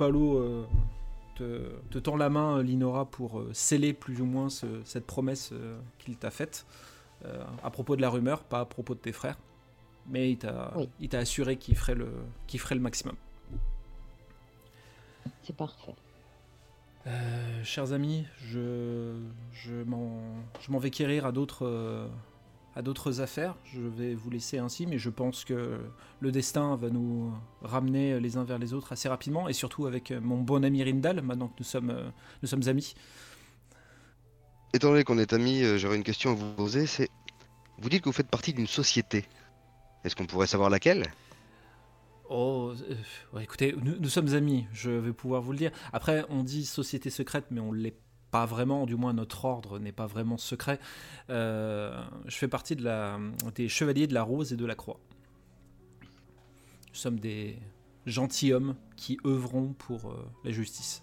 Palo euh, te, te tend la main, Linora, pour euh, sceller plus ou moins ce- cette promesse euh, qu'il t'a faite euh, à propos de la rumeur, pas à propos de tes frères. Mais il t'a Oui. il t'a assuré qu'il ferait, le, qu'il ferait le maximum. C'est parfait. Euh, chers amis, je, je m'en je m'en vais quérir à d'autres euh, à d'autres affaires. Je vais vous laisser ainsi, mais je pense que le destin va nous ramener les uns vers les autres assez rapidement, et surtout avec mon bon ami Rindal, maintenant que nous sommes, nous sommes amis. Étant donné qu'on est amis, euh, j'aurais une question à vous poser. C'est, vous dites que vous faites partie d'une société. Est-ce qu'on pourrait savoir laquelle? Oh, euh, ouais, écoutez, nous, nous sommes amis, je vais pouvoir vous le dire. Après, on dit société secrète, mais on l'est pas vraiment, du moins notre ordre n'est pas vraiment secret. Euh, je fais partie de la, des chevaliers de la rose et de la croix. Nous sommes des gentilshommes qui œuvront pour euh, la justice.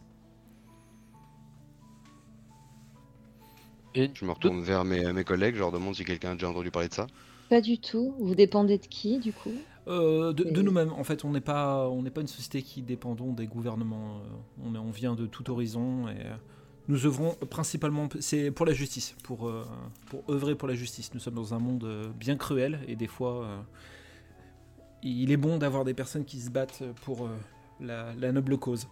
Et Je me retourne vers mes, mes collègues, je leur demande si quelqu'un a déjà entendu parler de ça. Pas du tout. Vous dépendez de qui, du coup? Euh, de nous-mêmes, en fait, on n'est pas, on n'est pas une société qui dépendons des gouvernements. On, est- on vient de tout horizon et euh, nous œuvrons principalement, c'est pour la justice, pour, euh, pour œuvrer pour la justice. Nous sommes dans un monde euh, bien cruel et des fois, euh, il est bon d'avoir des personnes qui se battent pour euh, la, la noble cause.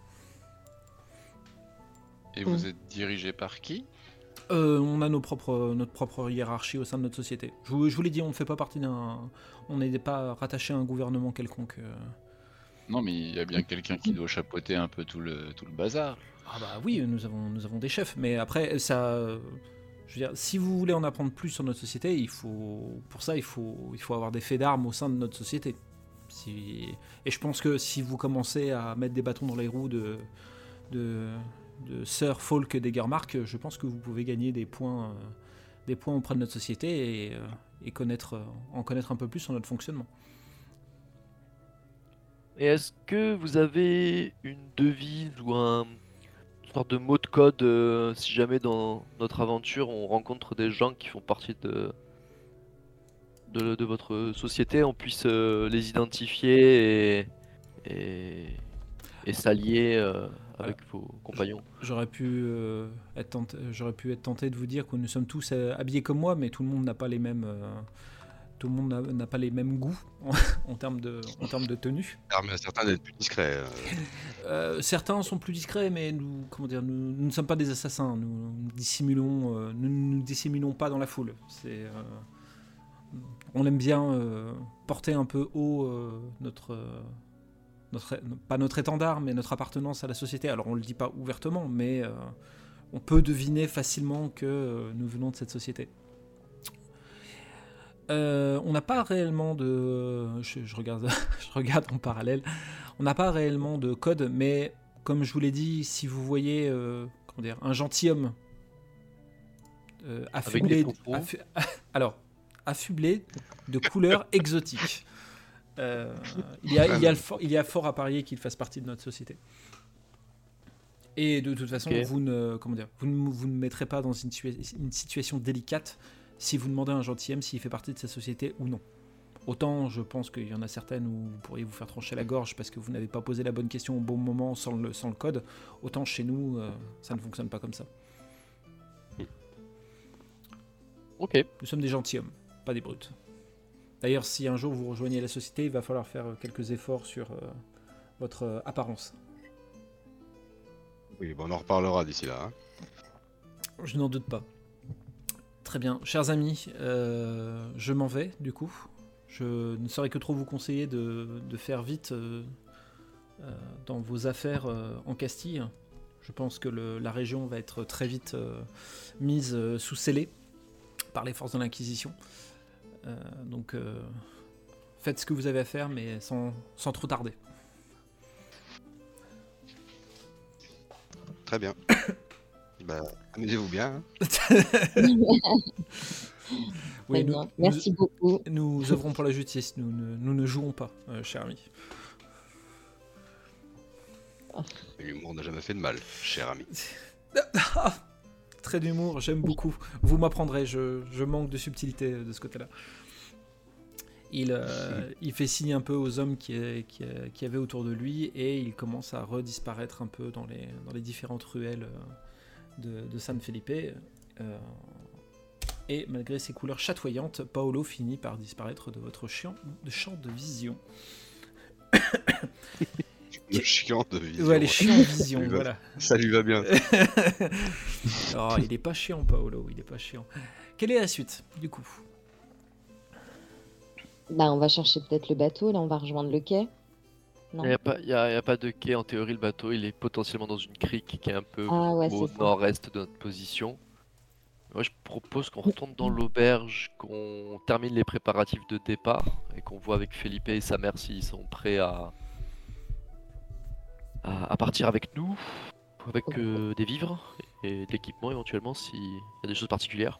Et vous êtes dirigé par qui? Euh, on a nos propres, notre propre hiérarchie au sein de notre société. Je vous, je vous l'ai dit, on ne fait pas partie d'un, on n'est pas rattaché à un gouvernement quelconque. Non, mais il y a bien quelqu'un qui doit chapeauter un peu tout le, tout le bazar. Ah bah oui, nous avons, nous avons des chefs, mais après, ça... Je veux dire, si vous voulez en apprendre plus sur notre société, il faut, pour ça, il faut, il faut avoir des faits d'armes au sein de notre société. Si, et je pense que si vous commencez à mettre des bâtons dans les roues de, de, de Sir Folk Degermark, je pense que vous pouvez gagner des points, euh, des points auprès de notre société et, euh, et connaître, en connaître un peu plus sur notre fonctionnement. Et est-ce que vous avez une devise ou un une sorte de mot de code euh, si jamais dans notre aventure on rencontre des gens qui font partie de de, de votre société, on puisse euh, les identifier et et, et s'allier euh, avec vos compagnons? J'aurais pu, être tenté, j'aurais pu être tenté de vous dire que nous sommes tous habillés comme moi, mais tout le monde n'a pas les mêmes, tout le monde n'a- pas les mêmes goûts en, en termes de, en termes de tenue. à certains d'être plus discrets. euh. Euh, certains sont plus discrets, mais nous, comment dire, nous, nous ne sommes pas des assassins. Nous, nous dissimulons, euh, nous ne nous dissimulons pas dans la foule. C'est, on aime bien porter un peu haut notre, notre, pas notre étendard, mais notre appartenance à la société. Alors on le dit pas ouvertement, mais on peut deviner facilement que nous venons de cette société. Euh, on n'a pas réellement de. Je, je regarde, je regarde en parallèle. On n'a pas réellement de code, mais comme je vous l'ai dit, si vous voyez euh, comment dire, un gentilhomme euh, affublé, affu- alors affublé de couleurs exotiques, il, y a, il, y a le fort, il y a fort à parier qu'il fasse partie de notre société. Et de toute façon, vous ne comment dire, vous ne vous ne mettrez pas dans une situation délicate si vous demandez à un gentilhomme s'il fait partie de sa société ou non. Autant je pense qu'il y en a certaines où vous pourriez vous faire trancher la gorge parce que vous n'avez pas posé la bonne question au bon moment sans le, sans le code. Autant chez nous, euh, ça ne fonctionne pas comme ça. Ok. Nous sommes des gentilshommes, pas des brutes. D'ailleurs, si un jour vous rejoignez la société, il va falloir faire euh, quelques efforts sur euh, votre euh, apparence. Oui, bon, on en reparlera d'ici là. hein. Je n'en doute pas. Très bien. Chers amis, euh, je m'en vais du coup. Je ne saurais que trop vous conseiller de, de faire vite euh, euh, dans vos affaires en Castille. Je pense que le- la région va être très vite mise sous scellé par les forces de l'Inquisition. Donc faites ce que vous avez à faire, mais sans, sans trop tarder. Très bien. bah, amusez-vous bien. hein. Oui, Très nous- bien. nous- Merci beaucoup. Nous œuvrons pour la justice, nous ne, nous ne jouons pas, euh, cher ami. L'humour n'a jamais fait de mal, cher ami. Très d'humour, j'aime beaucoup. Vous m'apprendrez, je, je manque de subtilité euh, de ce côté-là. Il, euh, il fait signe un peu aux hommes qui, qui, qui avaient autour de lui et il commence à redisparaître un peu dans les, dans les différentes ruelles euh, de, de San Felipe. Euh, et malgré ses couleurs chatoyantes, Paolo finit par disparaître de votre champ de, champ de vision. Le chiant de vision. Ouais, les chiants de vision, lui va- voilà. Ça lui va bien. oh, il est pas chiant, Paolo, il est pas chiant. Quelle est la suite, du coup? Bah, on va chercher peut-être le bateau, là, on va rejoindre le quai. Il n'y a, a- y a pas de quai en théorie, le bateau il est potentiellement dans une crique qui est un peu Ah ouais, au nord-est de notre position. Moi je propose qu'on retourne dans l'auberge, qu'on termine les préparatifs de départ et qu'on voit avec Felipe et sa mère s'ils sont prêts à, à, à partir avec nous, avec euh, des vivres et de l'équipement éventuellement s'il y a des choses particulières.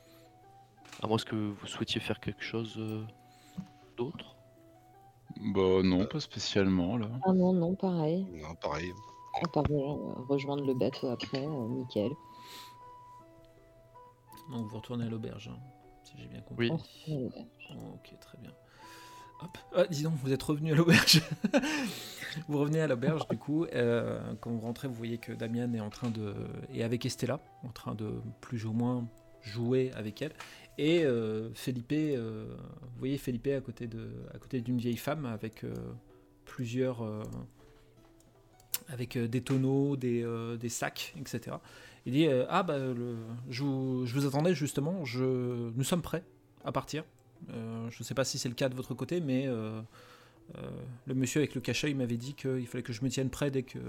À moins que vous souhaitiez faire quelque chose euh, d'autre. Bah non, pas spécialement là. Ah non, non, pareil. Non, pareil. À part euh, rejoindre le bateau après, euh, nickel. Donc vous retournez à l'auberge, hein, si j'ai bien compris. Oui. On ouais. Ok, très bien. Hop. Ah, dis donc, vous êtes revenu à l'auberge. vous revenez à l'auberge, du coup. euh, quand vous rentrez, vous voyez que Damian est en train de. est avec Estella, en train de plus ou moins jouer avec elle. Et euh, Felipe, euh, vous voyez Felipe à côté de, à côté d'une vieille femme avec euh, plusieurs, avec des tonneaux, des, des sacs, etc. Il dit ah bah le- je, vous, je vous attendais justement, je, nous sommes prêts à partir. Je ne sais pas si c'est le cas de votre côté, mais le monsieur avec le cachet il m'avait dit qu'il fallait que je me tienne prêt dès que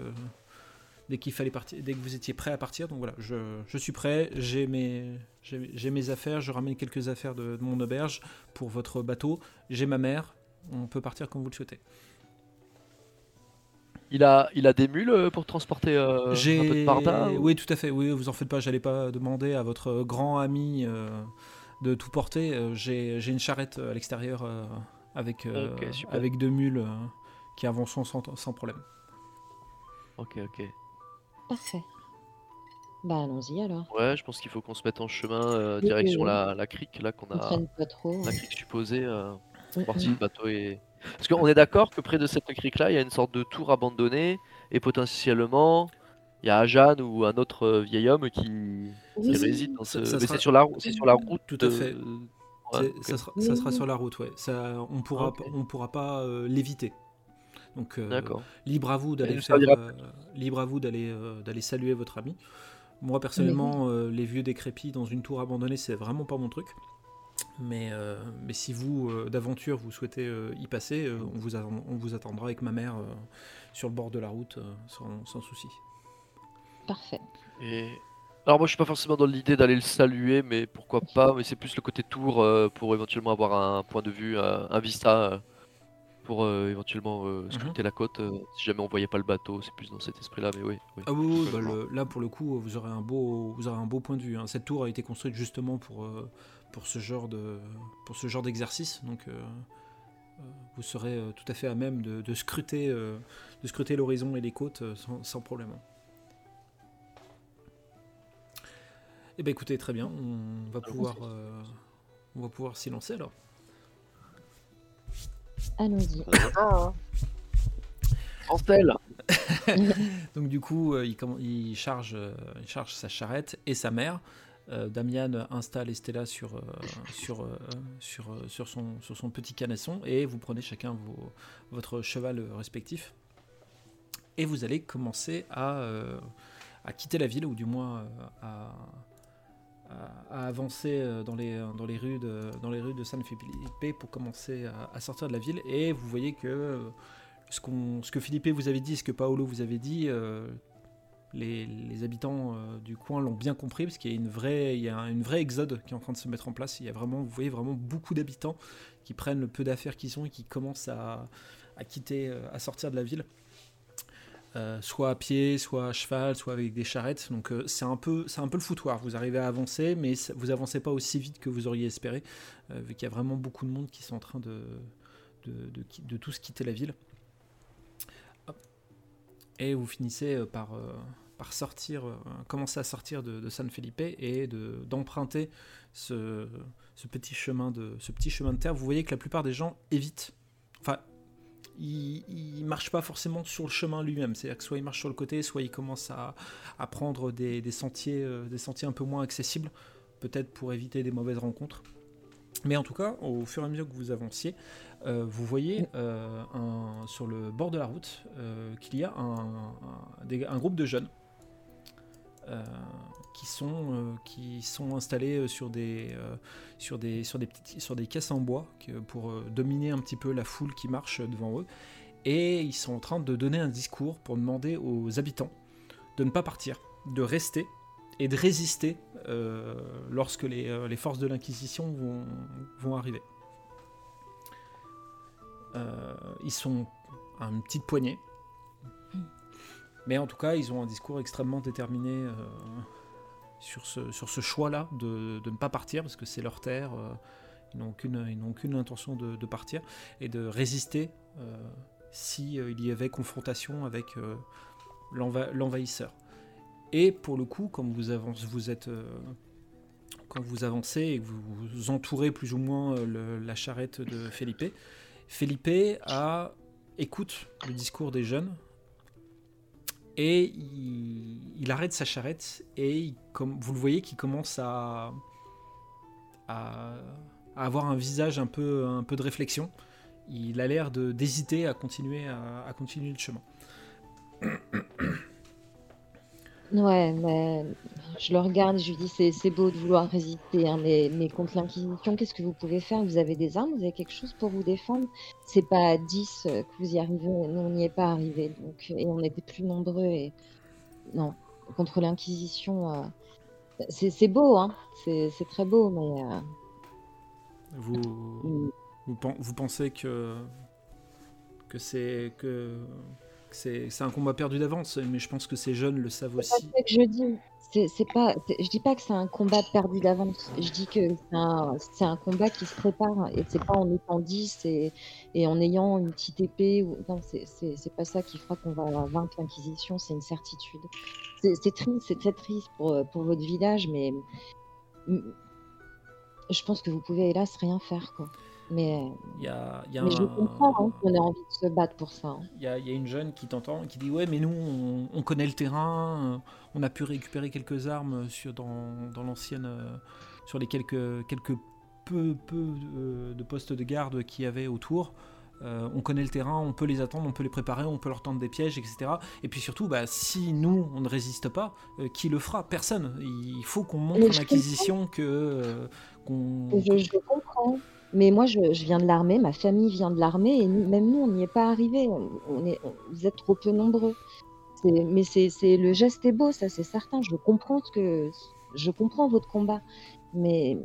dès qu'il fallait partir, dès que vous étiez prêt à partir. Donc voilà, je, je suis prêt, j'ai mes j'ai mes affaires, je ramène quelques affaires de, de mon auberge pour votre bateau. J'ai ma mère, on peut partir comme vous le souhaitez. Il a, il a des mules euh, pour transporter euh, un peu de parda ou- oui tout à fait, oui vous en faites pas, j'allais pas demander à votre grand ami euh, de tout porter. Euh, J'ai j'ai une charrette à l'extérieur euh, avec avec deux mules qui avanceront sans, sans problème. Ok, ok. Parfait. Bah, allons-y alors. Ouais, je pense qu'il faut qu'on se mette en chemin euh, Oui, direction oui, oui. la, la crique là qu'on On a. pas trop. La crique supposée, euh, Mm, voir si mm. le bateau est. Parce qu'on est d'accord que près de cette crique là, il y a une sorte de tour abandonnée et potentiellement il y a Jeanne ou un autre euh, vieil homme qui, réside dans ce. Ça- ça Mais sera- c'est sur la route, c'est sur la route. Tout à de- fait. Ouais, ça, sera, Oui, ça sera oui. sur la route, ouais. Ça, on pourra, pas- on pourra pas euh, l'éviter. Donc euh, libre à vous d'aller euh, libre à vous d'aller euh, d'aller saluer votre ami. Moi personnellement, euh, les vieux décrépits dans une tour abandonnée, c'est vraiment pas mon truc. Mais, euh, mais si vous, euh, d'aventure, vous souhaitez euh, y passer, euh, on, vous attend- on vous attendra avec ma mère euh, sur le bord de la route, euh, sans, sans souci. Parfait. Et... Alors moi je suis pas forcément dans l'idée d'aller le saluer, mais pourquoi pas, mais c'est plus le côté tour euh, pour éventuellement avoir un point de vue, un, un vista euh, pour euh, éventuellement Mhm. euh, scruter la côte euh, si jamais on voyait pas le bateau, c'est plus dans cet esprit là, mais oui. oui. Ah oui, oui, bah, le- là pour le coup, vous aurez un beau, vous aurez un beau point de vue. hein. Cette tour a été construite justement pour, euh, pour ce genre de, pour ce genre d'exercice, donc vous serez tout à fait à même de, de scruter, euh, de scruter l'horizon et les côtes sans, sans problème. Eh ben écoutez, très bien, on va pouvoir, euh, on va pouvoir s'y lancer alors. Allons-y. Anstel Donc du coup, euh, il, comm- il charge, euh, il charge sa charrette et sa mère. Euh, Damian installe Estella sur, euh, sur, euh, sur, euh, sur, son, sur son petit canasson et vous prenez chacun vos- votre cheval respectif. Et vous allez commencer à, euh, à quitter la ville, ou du moins euh, à, à- avancer euh, dans les, dans les rues de, dans les rues de San Felipe pour commencer à, sortir de la ville. Et vous voyez que euh, ce, qu'on- ce que Philippe vous avait dit, ce que Paolo vous avait dit, euh, les, les habitants euh, du coin l'ont bien compris parce qu'il y a une vraie, il y a un- une vraie exode qui est en train de se mettre en place. Il y a vraiment, vous voyez vraiment beaucoup d'habitants qui prennent le peu d'affaires qu'ils ont et qui commencent à, à quitter, euh, à sortir de la ville. Euh, soit à pied, soit à cheval, soit avec des charrettes. Donc euh, c'est un peu, c'est un peu le foutoir. Vous arrivez à avancer, mais vous avancez pas aussi vite que vous auriez espéré, euh, vu qu'il y a vraiment beaucoup de monde qui sont en train de, de, de, de tous quitter la ville. Et vous finissez par, sortir, commencer à sortir de, San Felipe et de- d'emprunter ce petit chemin de ce petit chemin de terre, vous voyez que la plupart des gens évitent. Ils marchent pas forcément sur le chemin lui-même. C'est-à-dire que soit ils marchent sur le côté, soit ils commencent à, à prendre des, des sentiers, euh, des sentiers un peu moins accessibles, peut-être pour éviter des mauvaises rencontres. Mais en tout cas, au fur et à mesure que vous avanciez, euh, vous voyez euh, un- sur le bord de la route euh, qu'il y a un, un- des- un groupe de jeunes euh, qui, sont, euh, qui sont installés euh, sur des, euh, sur des, sur des, petites, sur des caisses en bois pour dominer un petit peu la foule qui marche devant eux. Et ils sont en train de donner un discours pour demander aux habitants de ne pas partir, de rester et de résister euh, lorsque les, euh, les forces de l'Inquisition vont, vont arriver. Euh, ils sont à une petite poignée. Mais en tout cas, ils ont un discours extrêmement déterminé sur ce, sur ce choix-là de, de ne pas partir, parce que c'est leur terre. euh, ils n'ont aucune, intention de, partir et de résister euh, si euh, y avait confrontation avec l'enva- l'envahisseur. Et pour le coup, comme vous, avancez, vous êtes, quand vous avancez et que vous, entourez plus ou moins la charrette de Felipe, Felipe a, écoute le discours des jeunes et il, arrête sa charrette et comme vous le voyez qu'il commence à, avoir un visage un peu, un peu de réflexion. Il a l'air d'hésiter à continuer, à continuer le chemin. Ouais, mais je le regarde, je lui dis c'est c'est beau de vouloir résister, hein, mais, mais contre l'Inquisition, qu'est-ce que vous pouvez faire? Vous avez des armes, vous avez quelque chose pour vous défendre? C'est pas à 10 euh, que vous y arrivez, nous on n'y est pas arrivé, donc, et on était plus nombreux, et non, contre l'Inquisition, euh, c'est c'est beau, hein, c'est c'est très beau, mais euh, Vous, mm, vous, pen- vous pensez que, que c'est que c'est un combat perdu d'avance, mais je pense que ces jeunes le savent pas aussi. ça que je dis. C'est pas, je dis pas que c'est un combat perdu d'avance. Je dis que c'est un, combat qui se prépare et c'est pas en étant 10 et, et en ayant une petite épée. Ou, non, c'est pas ça qui fera qu'on va vaincre l'Inquisition, c'est une certitude. C'est triste, c'est très triste pour, pour votre village, mais je pense que vous pouvez hélas rien faire, quoi. Mais, y a, y a mais je comprends hein, qu'on ait envie de se battre pour ça. hein. Il y, a, il y a une jeune qui t'entend qui dit Ouais, mais nous, on, on connaît le terrain, euh, on a pu récupérer quelques armes sur, dans, dans l'ancienne. euh, sur les quelques, quelques peu, peu euh, de postes de garde qu'il y avait autour. Euh, on connaît le terrain, on peut les attendre, on peut les préparer, on peut leur tendre des pièges, etc. Et puis surtout, bah, si nous, on ne résiste pas, euh, qui le fera? Personne. Il faut qu'on montre je l'Inquisition que. euh, qu'on- Je, je comprends. Mais moi, je, viens de l'armée, ma famille vient de l'armée, et même nous, on n'y est pas arrivé. On, est, vous êtes trop peu nombreux. Mais c'est, le geste est beau, ça c'est certain. Je comprends que, je comprends votre combat, mais,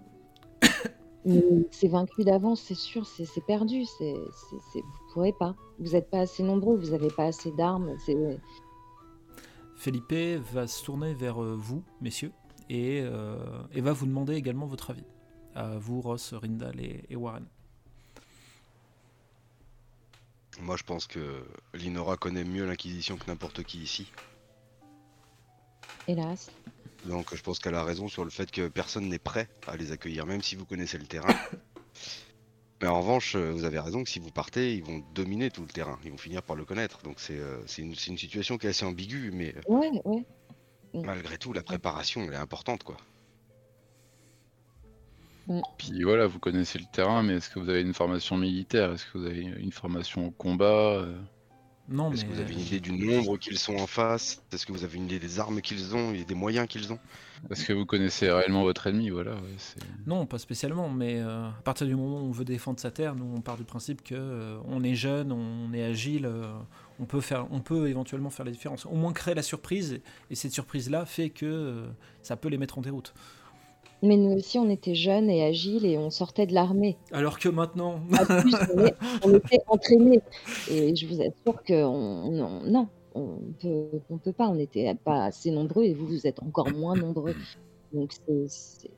c'est vaincu d'avance, c'est sûr, c'est, perdu. C'est, vous pourrez pas. Vous n'êtes pas assez nombreux, vous n'avez pas assez d'armes. Felipe va se tourner vers euh, vous, messieurs, euh, et va vous demander également votre avis. À vous, Ross, Rindal et, et Warren. Moi, je pense que Linora connaît mieux l'Inquisition que n'importe qui ici. hélas. Donc, je pense qu'elle a raison sur le fait que personne n'est prêt à les accueillir, même si vous connaissez le terrain. Mais en revanche, euh, vous avez raison que si vous partez, ils vont dominer tout le terrain. Ils vont finir par le connaître. Donc, c'est euh, une, situation qui est assez ambiguë, mais euh, Ouais, ouais. malgré tout, la préparation, elle est importante, quoi. Puis voilà, vous connaissez le terrain, mais est-ce que vous avez une formation militaire? Est-ce que vous avez une formation au combat euh? Non, mais. Est-ce que vous avez une idée du nombre qu'ils sont en face? Est-ce que vous avez une idée des armes qu'ils ont et des moyens qu'ils ont? Est-ce que vous connaissez réellement votre ennemi? Voilà, ouais, c'est- Non, pas spécialement, mais euh, à partir du moment où on veut défendre sa terre, nous on part du principe que euh, on est jeune, on est agile, euh, on peut faire, on peut éventuellement faire la différence. Au moins créer la surprise, et cette surprise-là fait que euh, ça peut les mettre en déroute. Mais nous aussi, on était jeunes et agiles et on sortait de l'armée. Alors que maintenant, En plus, on, est- on était entraînés. Et je vous assure que on, on- non, on peut, on peut pas. On n'était pas assez nombreux et vous, vous êtes encore moins nombreux. Donc c'est, c'est-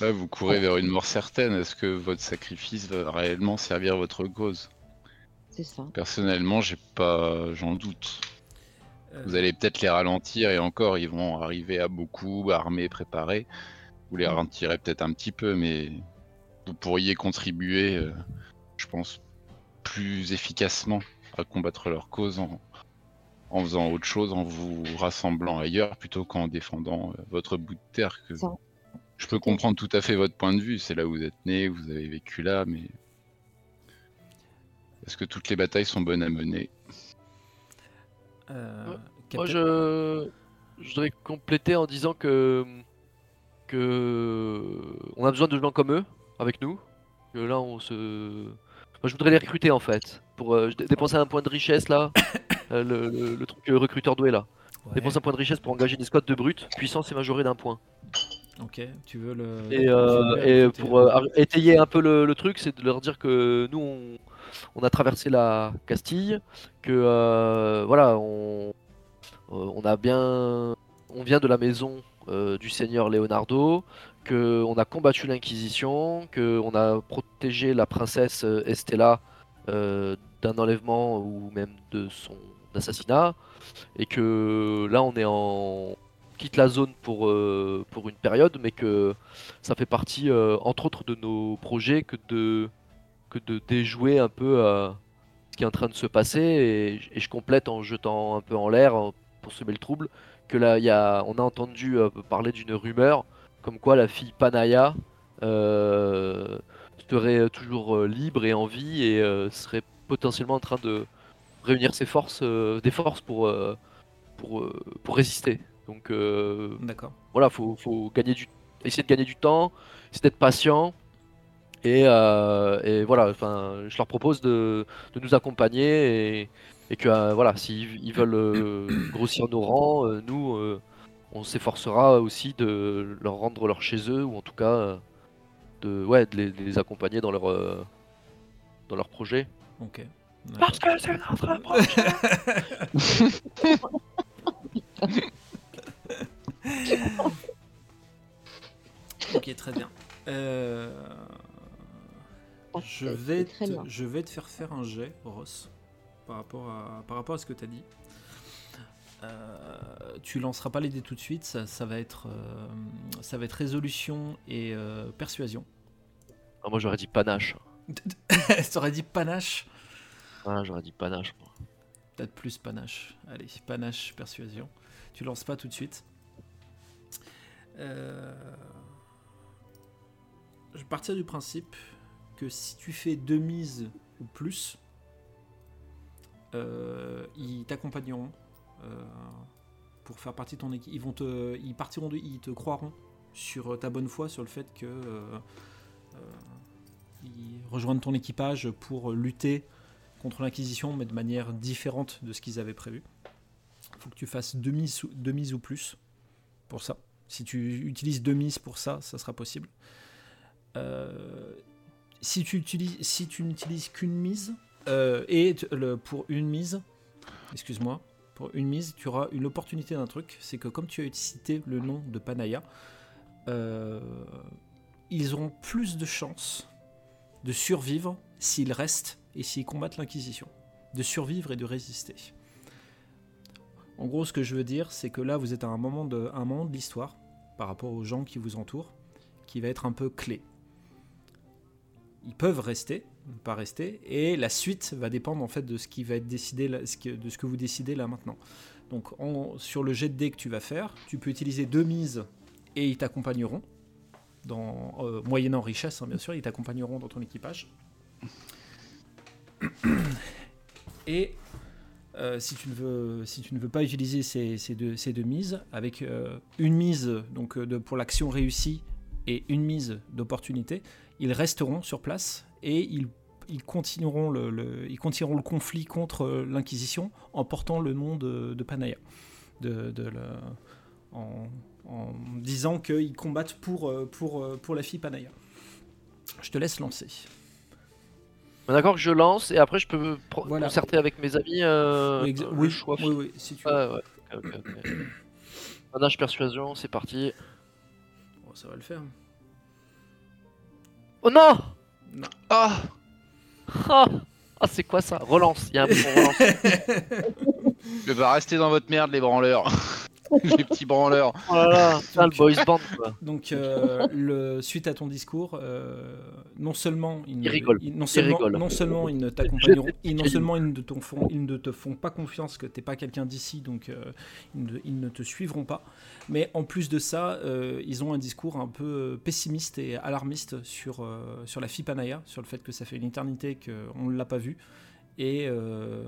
Là, vous courez vers une mort certaine. Est-ce que votre sacrifice va réellement servir votre cause? C'est ça. Personnellement, j'ai pas, j'en doute. Vous allez peut-être les ralentir et encore, ils vont arriver à beaucoup, armés, préparés. Vous les retirez peut-être un petit peu, mais vous pourriez contribuer, euh, je pense, plus efficacement à combattre leur cause en, en faisant autre chose, en vous rassemblant ailleurs plutôt qu'en défendant euh, votre bout de terre. Que... Ça. Je peux comprendre tout à fait votre point de vue, c'est là où vous êtes né, vous avez vécu là, mais est-ce que toutes les batailles sont bonnes à mener? Euh, Moi, je... je voudrais compléter en disant que que on a besoin de gens comme eux avec nous. Que là, on se. Moi, je voudrais les recruter en fait pour euh, dé- dépenser un point de richesse là, euh, le, le- le truc recruteur doué là. Ouais, Dépenser un point de richesse pour engager des squads de brutes. Puissance est majorée d'un point. Ok, tu veux le. Et, euh, et pour euh, ar- étayer un peu le, le truc, c'est de leur dire que nous, on, on a traversé la Castille, que euh, voilà, on, euh, on a bien, on vient de la maison euh, du seigneur Leonardo, que on a combattu l'Inquisition, que on a protégé la princesse Estella d'un enlèvement ou même de son assassinat, et que là, on est en quitte la zone pour, pour une période, mais que ça fait partie, entre autres, de nos projets que de, que de déjouer un peu qui est en train de se passer. Et, et je complète en jetant un peu en l'air pour semer le trouble que là, il y a, on a entendu euh, parler d'une rumeur comme quoi la fille Panaya euh, serait toujours euh, libre et en vie et serait potentiellement en train de réunir ses forces, des forces pour, pour, pour résister. Donc D'accord. voilà, faut, faut gagner du, essayer de gagner du temps, essayer d'être patient. Et, euh, et voilà, enfin, je leur propose de, de nous accompagner et, et que euh, voilà, s'ils ils veulent euh, grossir nos rangs, euh, nous, euh, on s'efforcera aussi de leur rendre leur chez eux ou en tout cas de, ouais, de les, de les accompagner dans leur, euh, dans leur projet. Ok. Parce que c'est notre projet. Ok, très bien. Euh, Je vais, très te, bien. je vais te faire faire un jet, Ross, par rapport à, par rapport à ce que tu as dit. Euh, tu lanceras pas les dés tout de suite, ça, ça va, être, euh, ça va être résolution et euh, persuasion. Ah, moi j'aurais dit panache. T'aurais dit panache Ah, j'aurais dit panache. moi. Peut-être plus panache. Allez, panache, persuasion. Tu lances pas tout de suite. Euh, Je vais partir du principe que si tu fais deux mises ou plus, euh, ils t'accompagneront euh, pour faire partie de ton équipe. Ils vont te, ils partiront, de- ils te croiront sur ta bonne foi, sur le fait que euh, ils rejoignent ton équipage pour lutter contre l'Inquisition, mais de manière différente de ce qu'ils avaient prévu. Il faut que tu fasses deux mises ou plus pour ça. Si tu utilises deux mises pour ça, ça sera possible. Si tu n'utilises qu'une mise euh, et pour une mise, excuse-moi, pour une mise, tu auras une opportunité d'un truc, c'est que comme tu as cité le nom de Panaya, euh, ils auront plus de chances de survivre s'ils restent et s'ils combattent l'Inquisition. De survivre et de résister. En gros, ce que je veux dire, c'est que là, vous êtes à un moment un moment de l'histoire, par rapport aux gens qui vous entourent, qui va être un peu clé. Ils peuvent rester, pas rester, et la suite va dépendre en fait de ce qui va être décidé, de ce que vous décidez là maintenant. Donc, sur le jet de dés que tu vas faire, tu peux utiliser deux mises et ils t'accompagneront dans euh, moyennant richesse, hein, bien sûr, ils t'accompagneront dans ton équipage. Et euh, si, tu ne veux, pas utiliser ces, deux, mises, avec euh, une mise donc, pour l'action réussie et une mise d'opportunité, ils resteront sur place et ils, ils continueront, le, le- ils continueront le conflit contre l'Inquisition en portant le nom de, de Panaya. De, de le- en, en disant qu'ils combattent pour, pour, pour la fille Panaya. Je te laisse lancer. Est D'accord que je lance et après je peux me Voilà. concerter avec mes amis euh, oui, exa- le oui, choix. oui, oui, si tu veux. Ah, ouais. persuasion, c'est parti. Ça va le faire. Oh non Non. Ah Ah, Ah, c'est quoi ça? Relance, il y a un bouton relance. Je vais rester dans votre merde, les branleurs. Les petits branleurs. Oh là là, putain, le Donc- boys band quoi. Donc, euh, le, suite à ton discours, euh, non seulement ils, ne- Ils rigolent. non seulement, rigolent. non seulement ils ne t'accompagneront, non seulement ils ne te font, ils ne te font pas confiance que t'es pas quelqu'un d'ici, donc euh, ils, ne, ils ne te suivront pas. Mais en plus de ça, euh, ils ont un discours un peu pessimiste et alarmiste sur euh, sur la fille Panaya, sur le fait que ça fait une éternité qu'on ne l'a pas vue et euh,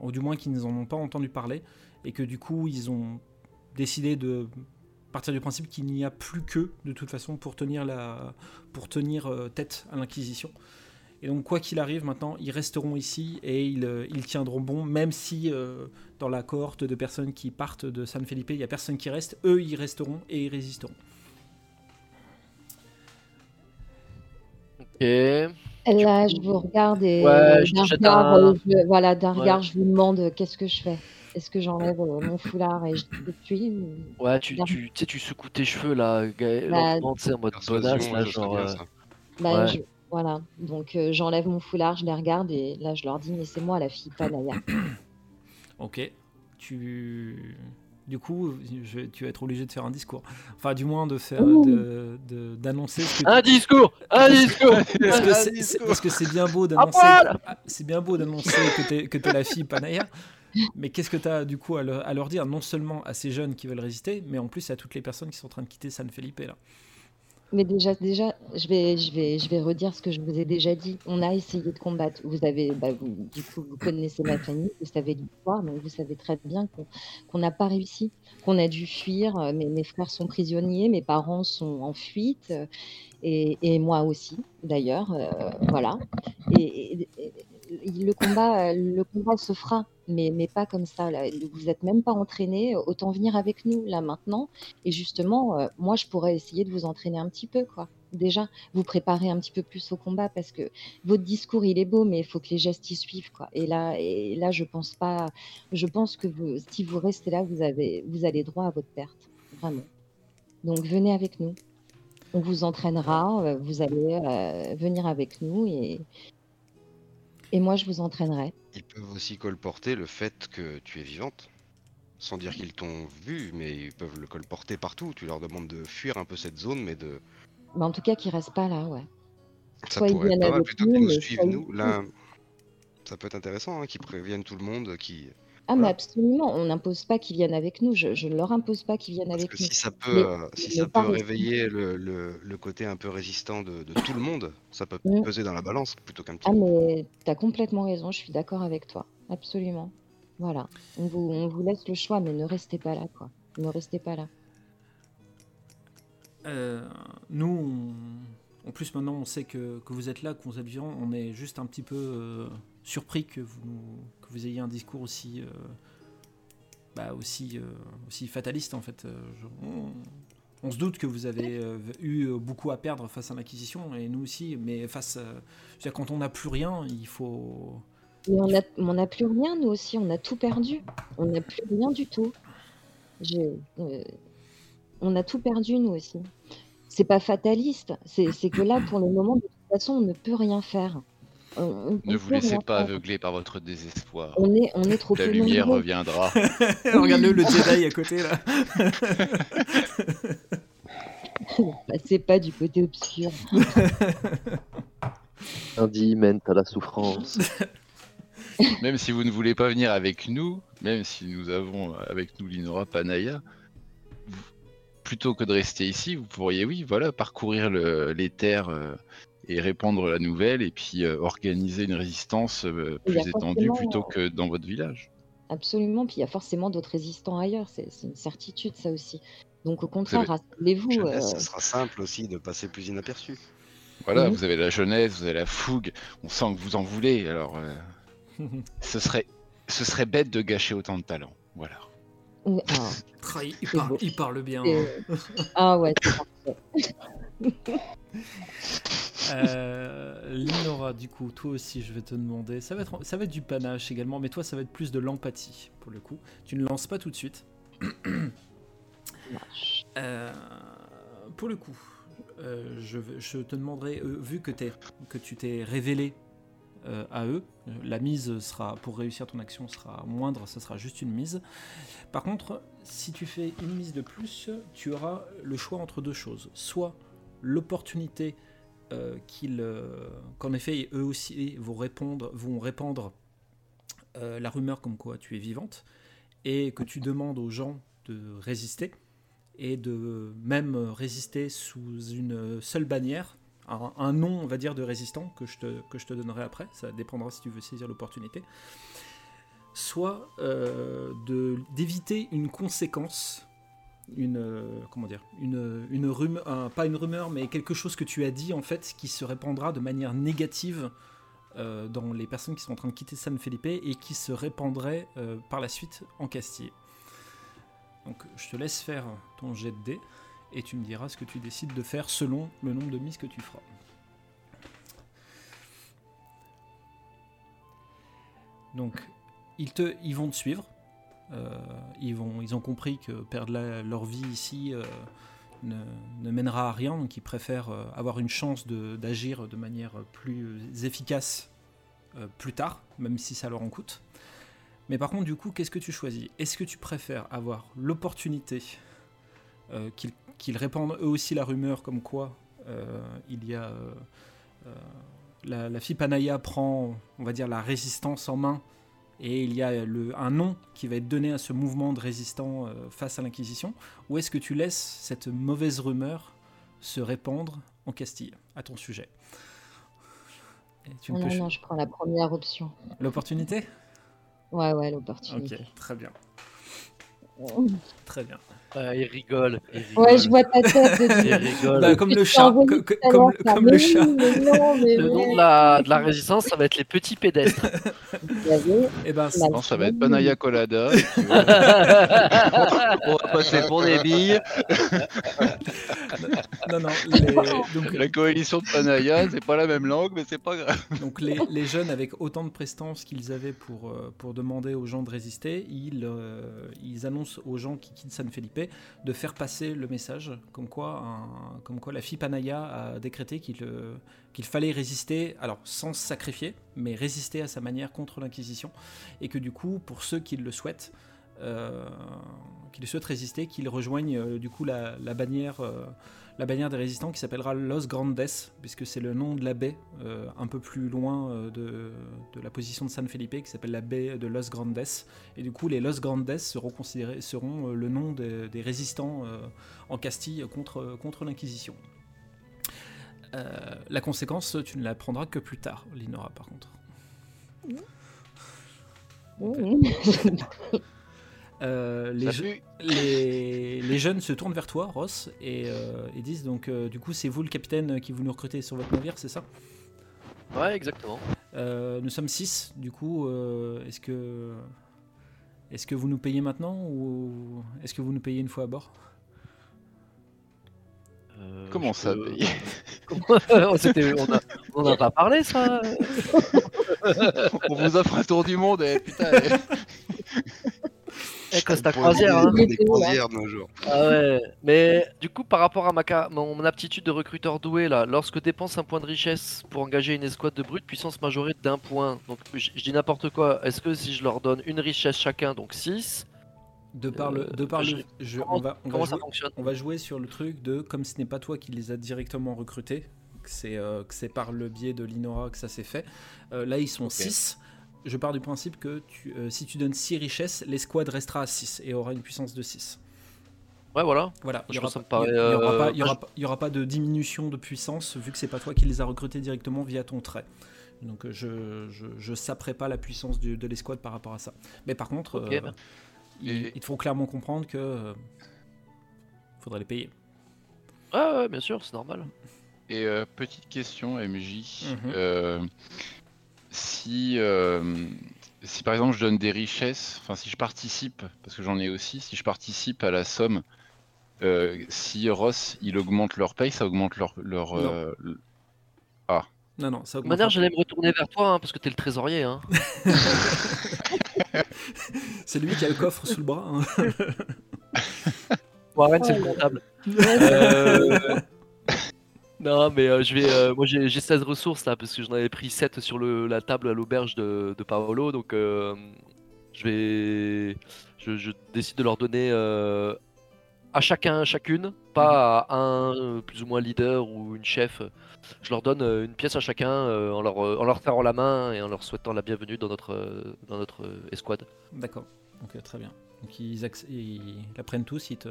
ou du moins qu'ils n'en ont pas entendu parler et que du coup ils ont décidé de partir du principe qu'il n'y a plus qu'eux de toute façon pour tenir la pour tenir euh, tête à l'inquisition et donc quoi qu'il arrive maintenant ils resteront ici et ils, euh, ils tiendront bon même si euh, dans la cohorte de personnes qui partent de San Felipe il y a personne qui reste eux ils resteront et ils résisteront Ok. Là, je vous regarde et Ouais, je te d'un regard, je- voilà, d'un Ouais. regard, je vous demande qu'est-ce que je fais? Est-ce que j'enlève euh, mon foulard et je te suis ou- Ouais, tu, tu, tu sais, tu secoues tes cheveux là, Bah, lentement, tu sais, en mode bonasse là, genre. euh. Bah, Ouais. je- voilà. Donc euh, j'enlève mon foulard, je les regarde et là je leur dis mais c'est moi la fille Panaya. ok tu du coup je- tu vas être obligé de faire un discours enfin du moins de faire Ouh. de- de- d'annoncer tu- Un discours Un discours Parce que c'est- bien beau d'annoncer ah, c'est bien beau d'annoncer que t'es que t'es la fille Panaya mais qu'est-ce que tu as du coup à, leur- dire non seulement à ces jeunes qui veulent résister mais en plus à toutes les personnes qui sont en train de quitter San Felipe là Mais déjà, déjà, je vais, je vais, je vais redire ce que je vous ai déjà dit. On a essayé de combattre. Vous avez, bah, vous, du coup, vous connaissez ma famille, vous savez l'histoire, donc vous savez très bien qu'on qu'on n'a pas réussi, qu'on a dû fuir. Mes, frères sont prisonniers, mes parents sont en fuite, et, moi aussi, d'ailleurs. euh, voilà. Et le combat, le combat se fera, mais, mais pas comme ça. Vous n'êtes même pas entraînés. Autant venir avec nous là maintenant. Et justement, euh, moi, je pourrais essayer de vous entraîner un petit peu, quoi. Déjà, vous préparer un petit peu plus au combat parce que votre discours, il est beau, mais il faut que les gestes y suivent, quoi. Et là, et là, je pense pas. Je pense que si vous restez là, vous avez, vous allez droit à votre perte, vraiment. Donc, venez avec nous. On vous entraînera. euh, Vous allez euh, venir avec nous et et moi, je vous entraînerai. Ils peuvent aussi colporter le fait que tu es vivante. Sans dire qu'ils t'ont vu, mais ils peuvent le colporter partout. Tu leur demandes de fuir un peu cette zone, mais de. Mais en tout cas, qu'ils restent pas là, ouais. Ça Soit pourrait être pas mal plutôt qu'ils nous suivent, nous. Là, ça peut être intéressant, hein, qu'ils préviennent tout le monde. Qui... Ah, mais absolument, on n'impose pas qu'ils viennent avec nous. Je, je ne leur impose pas qu'ils viennent Parce avec que nous. si ça peut, Mais- euh, si mais ça peut réveiller le, le- le côté un peu résistant de, de tout le monde, ça peut Mm. peser dans la balance plutôt qu'un petit. Ah, mais tu as complètement raison, je suis d'accord avec toi. Absolument. Voilà. On vous, on vous laisse le choix, mais ne restez pas là, quoi. Ne restez pas là. Euh, nous, on- en plus maintenant, on sait que, vous êtes là, que vous êtes vivant. On est juste un petit peu euh, surpris que vous, que vous ayez un discours aussi, euh, bah, aussi, euh, aussi fataliste en fait. On, se doute que vous avez eu beaucoup à perdre face à l'acquisition, et nous aussi. Mais face, dire, quand on n'a plus rien, il faut. Mais on n'a plus rien, nous aussi, on a tout perdu. On n'a plus rien du tout. On a tout perdu, nous aussi. C'est pas fataliste, c'est que là, pour le moment, de toute façon, on ne peut rien faire. On- on- on Ne vous laissez pas faire. aveugler par votre désespoir. On est, on est trop La lumière nombreux. reviendra. Regarde-le, le Jedi à côté là. Passez pas du côté obscur. Lundi mène à la souffrance. Même si vous ne voulez pas venir avec nous, même si nous avons avec nous Linora Panaya, plutôt que de rester ici, vous pourriez, oui, voilà, parcourir le- les terres euh, et répandre la nouvelle et puis euh, organiser une résistance euh, plus étendue plutôt que dans votre village. Absolument, puis il y a forcément d'autres résistants ailleurs, c'est une certitude ça aussi. Donc au contraire, rassemblez-vous. Euh, ce sera simple aussi de passer plus inaperçu. Voilà, Mhm. vous avez la jeunesse, vous avez la fougue, on sent que vous en voulez, alors euh, ce, serait, ce serait bête de gâcher autant de talent. Voilà. Ah, il, parle, beau. il parle bien. c'est- ah ouais, c'est parfait. Euh, Linora, du coup, toi aussi, je vais te demander. Ça va, être, ça va être du panache également, mais toi, ça va être plus de l'empathie pour le coup. Tu ne lances pas tout de suite. Euh, pour le coup, euh, je, te demanderai, euh, vu que, t'es- que tu t'es révélé euh, à eux. Euh, La mise sera, pour réussir ton action sera moindre, ce sera juste une mise. Par contre, si tu fais une mise de plus, tu auras le choix entre deux choses. Soit l'opportunité euh, qu'ils, qu'en effet, eux aussi vont répondre, vont répandre la rumeur comme quoi tu es vivante, et que tu demandes aux gens de résister, et de même résister sous une seule bannière, un, un nom, on va dire, de résistant que je, te, que je te donnerai après, ça dépendra si tu veux saisir l'opportunité, soit euh, d'éviter une conséquence, une, euh, comment dire, une, une rumeur, pas une rumeur, mais quelque chose que tu as dit, en fait, qui se répandra de manière négative euh, dans les personnes qui sont en train de quitter San Felipe et qui se répandrait par la suite en Castille. Donc je te laisse faire ton jet de dés et tu me diras ce que tu décides de faire selon le nombre de mises que tu feras. Donc ils, te, ils vont te suivre. Euh, ils, vont, ils ont compris que perdre leur vie ici euh, ne, ne mènera à rien, donc ils préfèrent euh, avoir une chance de- d'agir de, manière plus efficace plus tard, même si ça leur en coûte. Mais par contre, du coup, qu'est-ce que tu choisis? Est-ce que tu préfères avoir l'opportunité qu'ils qu'ils répandent eux aussi la rumeur comme quoi euh, il y a euh, euh, la, la fille Panaya prend, on va dire, la résistance en main et il y a le, un nom qui va être donné à ce mouvement de résistants euh, face à l'Inquisition Ou est-ce que tu laisses cette mauvaise rumeur se répandre en Castille à ton sujet? Et tu me Non, cho- non, je prends la première option. L'opportunité? Ouais, ouais, Ok, l'opportunité. très bien, très bien. Ah, il rigole. il Ouais, je vois ta tête. Il rigole. Bah, comme le chat, comme, le- le chat. mais non, mais Le nom de la, de la résistance, ça va être les petits pédestres. Avez Eh ben, Non, ça va être Panaya Colada. et On va passer pour des billes. non, non. les- donc, La coalition de Panaya, c'est pas la même langue, mais c'est pas grave. donc les, les jeunes avec autant de prestance qu'ils avaient pour, euh, pour demander aux gens de résister, ils, euh, ils annoncent aux gens qui quittent San Felipe de faire passer le message comme quoi, comme quoi la fille Panaya a décrété qu'il euh, qu'il fallait résister, alors sans se sacrifier, mais résister à sa manière contre l'Inquisition, et que du coup, pour ceux qui le souhaitent, euh, qui le souhaitent résister, qu'ils rejoignent euh, du coup la, la bannière, euh, la bannière des résistants qui s'appellera Los Grandes, puisque c'est le nom de la baie un peu plus loin de, de la position de San Felipe, qui s'appelle la baie de Los Grandes. Et du coup, les Los Grandes seront considérés seront le nom des, des résistants en Castille contre, contre l'Inquisition. Euh, la conséquence, tu ne la prendras que plus tard, Linora, par contre. Mmh. Euh, les, je- Salut. les, les jeunes se tournent vers toi, Ross, et, euh, et disent donc, euh, du coup, c'est vous le capitaine qui vous nous recrutez sur votre navire, c'est ça? Ouais, exactement. Euh, Nous sommes 6, du coup, euh, est-ce que est-ce que vous nous payez maintenant ou est-ce que vous nous payez une fois à bord? Euh, Comment ça, peux- payer? On a- on n'a pas parlé, ça On vous offre un tour du monde, et putain. eh. Eh, Costa Croisière, hein. des- des croisières de nos jours. Ah ouais, mais du coup, par rapport à ma ca- mon, mon aptitude de recruteur doué, là, lorsque dépense un point de richesse pour engager une escouade de brutes, puissance majorée d'un point. Donc, je dis n'importe quoi. Est-ce que si je leur donne une richesse chacun, donc 6, De par le, de par je- le, je- on va, on va comment ça jouer- fonctionne? on va jouer sur le truc de comme ce n'est pas toi qui les a directement recrutés, que c'est euh, que c'est par le biais de l'Inora que ça s'est fait. euh, là, ils sont 6. Je pars du principe que tu, euh, si tu donnes 6 richesses, l'escouade restera à 6 et aura une puissance de 6. Ouais, voilà. Voilà, il n'y aura, aura euh, aura pas- aura de diminution de puissance vu que c'est pas toi qui les as recrutés directement via ton trait. Donc euh, je, je, je saperai pas la puissance du- de l'escouade par rapport à ça. Mais par contre, Ok, euh, ben. ils, Et- ils te font clairement comprendre que euh, faudrait les payer. Ouais, ouais, bien sûr, c'est normal. Et euh, petite question, MJ. Mhm. Euh, si, euh, si par exemple je donne des richesses, enfin si je participe, parce que j'en ai aussi, si je participe à la somme, euh, si Ross il augmente leur paye, ça augmente leur. leur Non. euh, le- Non, non, ça De toute manière, j'allais me retourner vers toi, hein, parce que t'es le trésorier. Hein. C'est lui qui a le coffre sous le bras. hein. Warren, c'est le comptable. Non, mais euh, je vais. euh, moi, j'ai j'ai 16 ressources là, parce que j'en avais pris 7 sur le, la table à l'auberge de, de Paolo. Donc, euh, je vais. Je, je décide de leur donner euh, à chacun, chacune, pas à un euh, plus ou moins leader ou une chef. Je leur donne euh, une pièce à chacun euh, en, leur, euh, en leur serrant la main et en leur souhaitant la bienvenue dans notre, euh, dans notre euh, escouade. D'accord. Donc très bien. Donc ils, acc- ils la prennent tous. Ils te...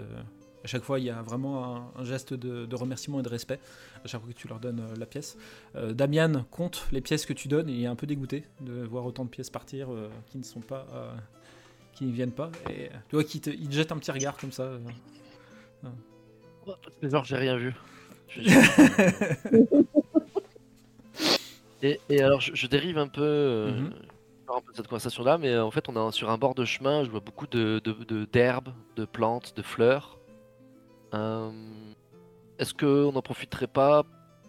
À chaque fois, il y a vraiment un, un geste de, de remerciement et de respect à chaque fois que tu leur donnes euh, la pièce. Euh, Damian compte les pièces que tu donnes et il est un peu dégoûté de voir autant de pièces partir euh, qui ne sont pas, qui ne viennent pas. Et tu vois qu'il te, il te jette un petit regard comme ça. Genre, j'ai rien vu. Et, et alors, je, je dérive un peu, euh, Mhm. un peu de cette conversation-là, mais en fait, on est sur un bord de chemin. Je vois beaucoup de de- de- d'herbes, de, plantes, de fleurs. Euh, Est-ce qu'on n'en profiterait pas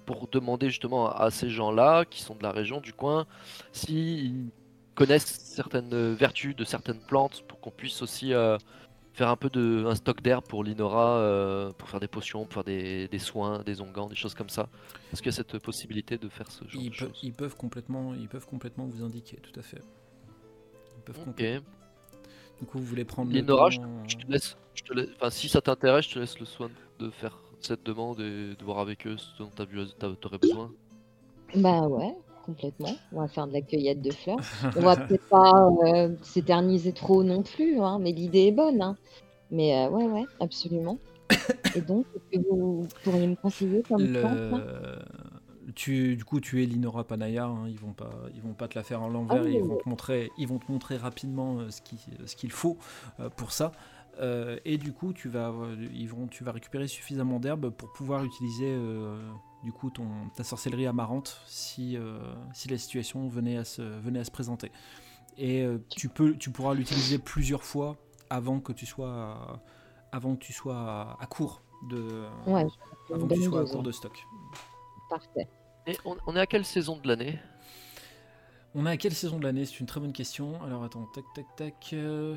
pour demander justement à, à ces gens-là, qui sont de la région, du coin, s'ils connaissent certaines vertus de certaines plantes, pour qu'on puisse aussi euh, faire un peu de un stock d'herbe pour l'Inora, euh, pour faire des potions, pour faire des, des soins, des onguents, des choses comme ça? Est-ce qu'il y a cette possibilité de faire ce genre Ils, de choses? ils peuvent complètement, ils peuvent complètement vous indiquer, tout à fait. Ils peuvent complètement- Du coup, vous voulez prendre L'Inora, le temps... Je te laisse, je te laisse- enfin si ça t'intéresse, je te laisse le soin de faire cette demande et de voir avec eux ce dont t'aurais besoin. Bah ouais, complètement. On va faire de la cueillette de fleurs. On va peut-être pas euh, s'éterniser trop non plus, hein, mais l'idée est bonne. hein. Mais euh, ouais, ouais, absolument. Et donc, qu'est-ce que vous pourriez me conseiller comme plante Le... Tu, du coup, tu es Linora Panaya. hein, ils vont pas, ils vont pas te la faire en l'envers. Ah oui, ils vont te montrer, ils vont te montrer rapidement euh, ce qui, ce qu'il faut euh, pour ça. Euh, et du coup, tu vas, ils vont, tu vas récupérer suffisamment d'herbes pour pouvoir utiliser euh, du coup ton, ta sorcellerie amarante si, euh, si la situation venait à se, venait à se présenter. Et tu peux, tu pourras l'utiliser plusieurs fois avant que tu sois, avant que tu sois à, à court de, Ouais, avant que tu sois à hein. de stock. Parfait. Et on, on est à quelle saison de l'année? On est à quelle saison de l'année? C'est une très bonne question. Alors attends, tac tac tac. euh,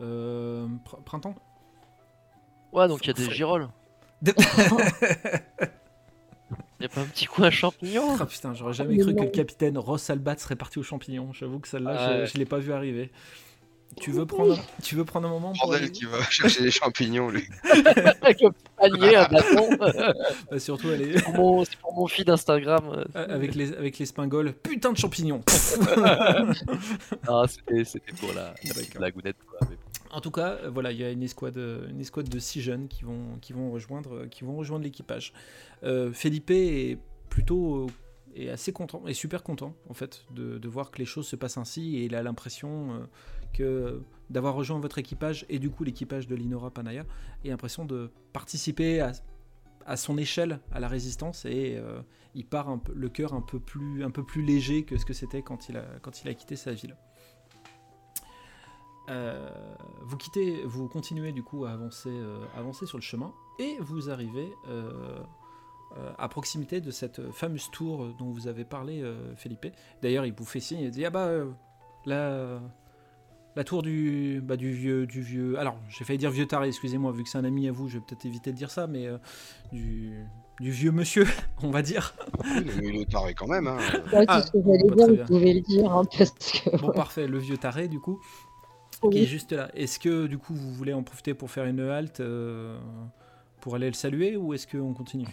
euh, pr- printemps? Ouais, donc il y a des girolles. De- Il y a pas un petit coin champignon Ah putain, j'aurais jamais Mais cru que le capitaine Ross Albat serait parti aux champignons. J'avoue que celle-là, je, je l'ai pas vu arriver. Tu veux prendre, un- tu veux prendre un moment pour Bordel aller- qui va chercher les champignons, lui. Avec un panier, un bâton. Bah, surtout aller Pour mon- C'est pour mon feed d'Instagram. avec les avec les spingoles. Putain de champignons. Ah, c'était c'était pour la, la D'accord. quoi. Mais- En tout cas, euh, voilà, il y a une escouade, euh, une escouade de six jeunes qui vont, qui vont rejoindre, qui vont rejoindre l'équipage. Euh, Felipe est plutôt euh, est assez content, est super content en fait de, de voir que les choses se passent ainsi et il a l'impression euh, que d'avoir rejoint votre équipage et du coup l'équipage de Linora Panaya et l'impression de participer à, son échelle à la résistance et euh, il part le cœur un peu plus léger que ce que c'était quand il a quitté sa ville. Euh, vous quittez, vous continuez du coup à avancer, euh, avancer sur le chemin et vous arrivez à proximité de cette fameuse tour dont vous avez parlé, Felipe. D'ailleurs, il vous fait signe, il dit ah bah euh, la, tour du, bah, du vieux, du vieux. Alors, j'ai failli dire vieux taré, excusez-moi, vu que c'est un ami à vous, je vais peut-être éviter de dire ça, mais euh, du, du vieux monsieur, on va dire. Oui, mais est taré quand même. Hein. Ouais, Ah, c'est ce que j'allais dire, très vous pouvez le dire, hein, parce que... Bon, parfait, le vieux taré, du coup. qui est juste là. Est-ce que du coup vous voulez en profiter pour faire une halte euh, pour aller le saluer ou est-ce qu'on continue?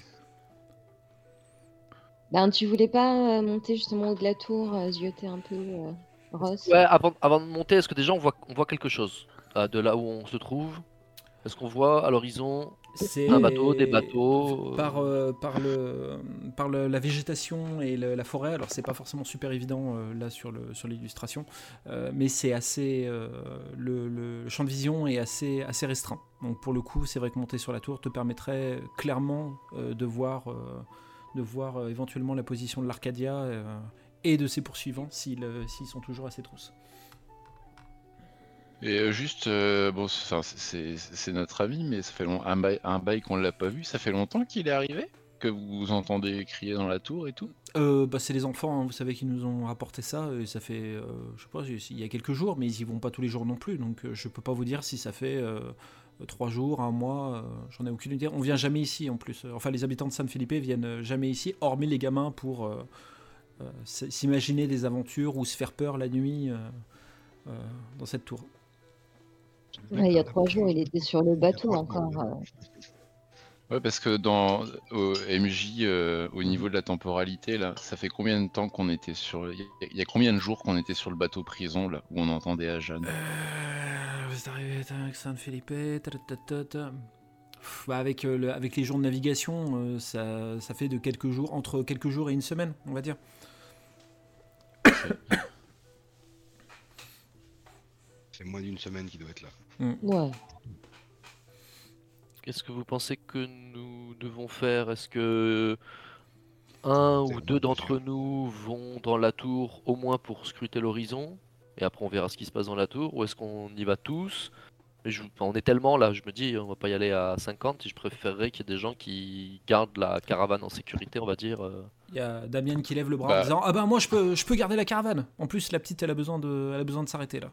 Ben, tu voulais pas euh, monter justement au de la tour, zioter un peu, euh, Ross Ouais, avant, avant de monter, est-ce que déjà on voit, on voit quelque chose euh, de là où on se trouve? Est-ce qu'on voit à l'horizon C'est Un bateau, des bateaux, euh? Par, euh, par, le, par le- la végétation et le- la forêt. Alors c'est pas forcément super évident euh, là sur le sur l'illustration, euh, mais c'est assez euh, le, le champ de vision est assez assez restreint. Donc pour le coup, c'est vrai que monter sur la tour te permettrait clairement euh, de voir euh, de voir euh, éventuellement la position de l'Arcadia euh, et de ses poursuivants s'ils euh, s'ils sont toujours à ses trousses. Et euh, juste, euh, bon, c'est- notre ami, mais ça fait long, un bail, un bail qu'on l'a pas vu. Ça fait longtemps qu'il est arrivé Que vous entendez crier dans la tour et tout? Euh, bah, c'est les enfants, hein, vous savez, qui nous ont rapporté ça. Et ça fait, euh, je sais pas, il y a quelques jours, mais ils y vont pas tous les jours non plus. Donc je peux pas vous dire si ça fait trois jours, un mois, j'en ai aucune idée. On vient jamais ici en plus. Enfin, les habitants de San Felipe viennent jamais ici, hormis les gamins pour s'imaginer des aventures ou se faire peur la nuit euh, euh, dans cette tour. Ouais, il y a trois jours, il était sur le bateau encore. euh. Ouais, parce que dans au MJ, euh, au niveau de la temporalité, là, ça fait combien de temps qu'on était sur. Il y, a- il y a combien de jours qu'on était sur le bateau prison, là, où on entendait à Jeanne? Euh, vous arrivez à San Felipe, ta, ta, ta, ta, ta. Pff, bah, avec, euh, le- avec les jours de navigation, euh, ça, ça fait de quelques jours, entre quelques jours et une semaine, on va dire. C'est moins d'une semaine qui doit être là. Ouais. Qu'est-ce que vous pensez que nous devons faire? Est-ce que un ou deux d'entre nous vont dans la tour au moins pour scruter l'horizon? Et après on verra ce qui se passe dans la tour ou est-ce qu'on y va tous? Mais je- enfin, On est tellement là, je me dis on va pas y aller à 50 et je préférerais qu'il y ait des gens qui gardent la caravane en sécurité, on va dire. euh. Il y a Damien qui lève le bras en Bah. disant Ah bah moi je peux, je peux garder la caravane. En plus, la petite elle a besoin de, elle a besoin de s'arrêter là.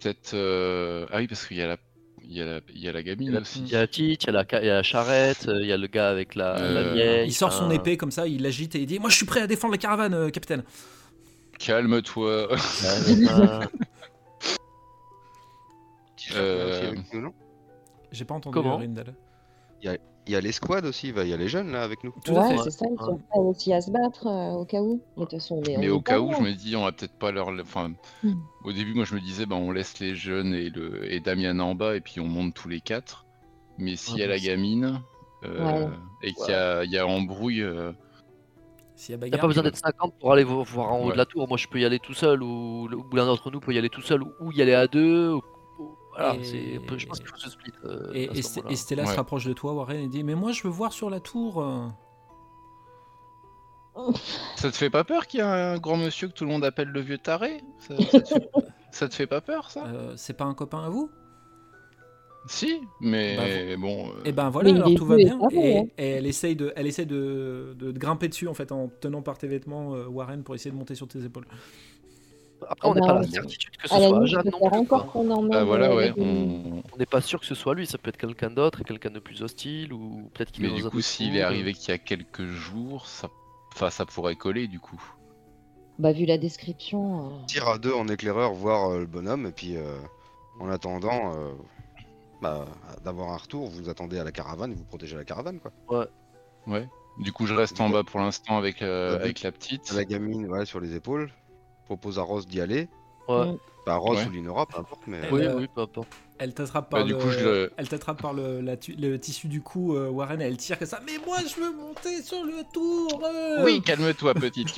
Peut-être. euh, Ah oui, parce qu'il y a la, il y a la, il y a la gamine aussi. il y a la petite, il y a la, il y a la charrette, euh, il y a le gars avec la, la Euh, vieille. Il sort son épée comme ça, il l'agite et il dit Moi je suis prêt à défendre la caravane, euh, capitaine. Calme-toi. Euh, J'ai pas entendu Comment Rindal. Il y a l'escouade aussi, bah, il y a les jeunes là avec nous. Tout à ouais, fait. c'est ça, ils Ouais. sont prêts aussi à se battre euh, au cas où. Mais de toute façon, on est- Mais au cas où, je me dis, on va peut-être pas leur. Enfin, Hmm. au début, moi, je me disais, bah, on laisse les jeunes et, le... et Damien en bas, et puis on monte tous les quatre. Mais s'il y a Ouais, la gamine, euh, Ouais. et qu'il y a, il y a embrouille, euh, S'il y a Il a bagarre. pas besoin d'être 50 pour aller vo- voir en haut Ouais. de la tour. Moi, je peux y aller tout seul, ou, ou l'un d'entre nous peut y aller tout seul, ou y aller à deux. ou- ou- Voilà, Et- c'est- je pense qu'il faut se split. euh, Et, à et ce St- moment-là. et Stella se rapproche de toi, Warren, et dit Mais moi je veux voir sur la tour. euh. ça te fait pas peur qu'il y a un grand monsieur que tout le monde appelle le vieux taré? Ça, ça te fait... ça te fait pas peur, ça? Euh, c'est pas un copain à vous? Si, mais bon. euh, Et ben voilà, alors tout va et bien. Et, hein. et elle essaye, de, elle essaye de, grimper dessus en fait en tenant par tes vêtements, euh, Warren, pour essayer de monter sur tes épaules. Après, on n'est pas ben, la certitude que ce soit non plus. encore qu'on emmène. bah voilà, euh, ouais. on- n'est pas sûr que ce soit lui, ça peut être quelqu'un d'autre, quelqu'un de plus hostile, ou peut-être qu'il est Mais du coup, s'il est euh. arrivé qu'il y a quelques jours, ça... Enfin, ça pourrait coller du coup. Bah, vu la description. euh, Tire à deux en éclaireur voir euh, le bonhomme et puis euh, en attendant euh, bah, d'avoir un retour, vous attendez à la caravane et vous protégez la caravane quoi. Ouais. Du coup, je reste en bas pour l'instant avec, euh, Ouais. avec la petite. La gamine ouais, sur les épaules, propose à Rose d'y aller. Ouais. Mm. Bah Rose Ouais. ou Linora, peu importe, mais Elle, Oui, euh, oui, peu importe. Elle t'attrape par, Bah, du le... coup, je le- elle t'attrape par le, la tu- le tissu du cou, euh, Warren, et elle tire comme ça. Mais moi je veux monter sur le tour euh. Oui, calme-toi, petite.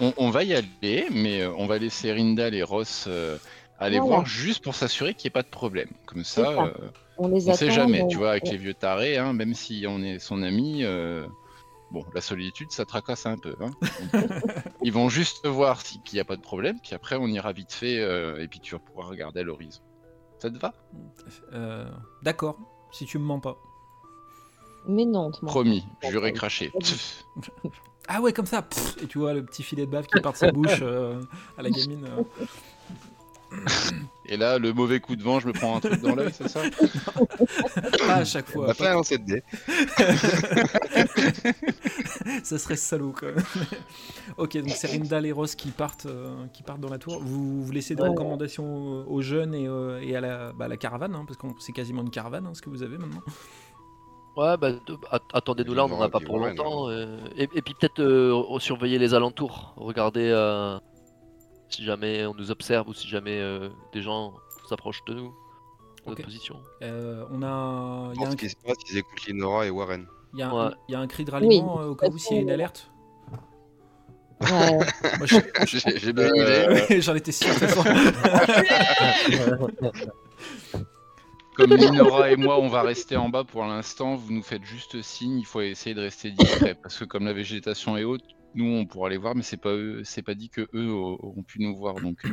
On, on va y aller, mais euh, on va laisser Rindal et Ross euh, aller voir juste pour s'assurer qu'il n'y ait pas de problème. Comme ça, ça. euh, On attend. sait jamais, mais- tu vois, avec Ouais. les vieux tarés, hein, même si on est son ami, euh, bon, la solitude, ça tracasse un peu. hein. Ils vont juste voir si- qu'il n'y a pas de problème, puis après on ira vite fait, euh, et puis tu vas pouvoir regarder à l'horizon. Ça te va? Euh, D'accord, si tu me mens pas. Mais non, te mens. Promis, juré craché. Ah ouais, comme ça. pff, et tu vois le petit filet de bave qui part de sa bouche euh, à la gamine. Et là, le mauvais coup de vent, je me prends un truc dans l'œil, c'est ça Pas à chaque on fois. va faire un 7D. ça serait salaud quand même. ok, donc c'est Rindal et Ross qui partent, euh, qui partent dans la tour. Vous, vous laissez des Ouais. recommandations aux jeunes et, euh, et à la, bah, la caravane, hein, parce que c'est quasiment une caravane hein, ce que vous avez maintenant. Ouais, bah, de- att- attendez-nous là, on n'en a pas pour Warren, longtemps. euh, et, et puis peut-être euh, surveiller les alentours, regarder euh, si jamais on nous observe ou si jamais euh, des gens s'approchent de nous, de notre position. Euh, on a, il y a un, qui se passe, ils écoutent Linora et Warren. il y a un- Ouais. il y a un cri de ralliement Oui, euh, au cas où s'il y a une alerte? Je- J'ai bien une idée. J'en étais sûr. de toute façon. Comme Linora et moi, on va rester en bas pour l'instant, vous nous faites juste signe, il faut essayer de rester discret. Parce que comme la végétation est haute, nous on pourra les voir, mais c'est pas eux, c'est pas dit que eux auront pu nous voir. Donc euh,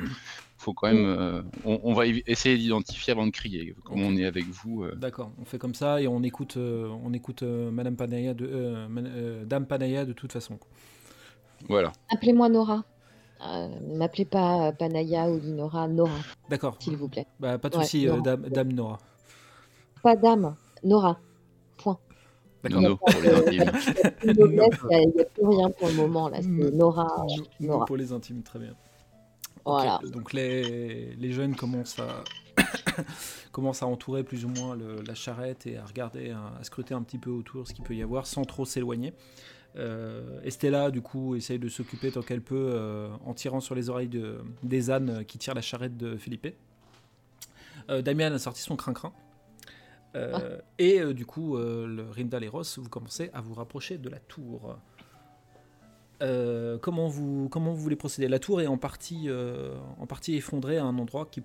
faut quand même. euh, on, on va essayer d'identifier avant de crier. Comme on est avec vous. euh, D'accord, on fait comme ça et on écoute, euh, on écoute euh, Madame Panaya de, euh, Man- euh, Dame Panaya de toute façon. voilà. Appelez-moi Nora. Euh, M'appelez pas Panaya ou Linora, Nora, D'accord. s'il vous plaît. Bah, pas de Ouais, souci, euh, Nora. Dame, Dame Nora. pas d'âme. Nora. Point. D'accord. Nono pour les intimes. Il n'y a, plus rien pour le moment là. C'est Mm. Nora. Nous, Nora. pour les intimes, très bien. Voilà. Ok, Donc les, les jeunes commencent à, commencent à entourer plus ou moins le- la charrette et à regarder, à, à scruter un petit peu autour ce qu'il peut y avoir sans trop s'éloigner. Euh, Estella, du coup, essaye de s'occuper tant qu'elle peut euh, en tirant sur les oreilles de, des ânes qui tirent la charrette de Philippe. Euh, Damien a sorti son crin-crin. Euh, Et euh, du coup, euh, le et Ross, vous commencez à vous rapprocher de la tour. Euh, comment, vous, comment vous voulez procéder? La tour est en partie, effondrée à un endroit qui,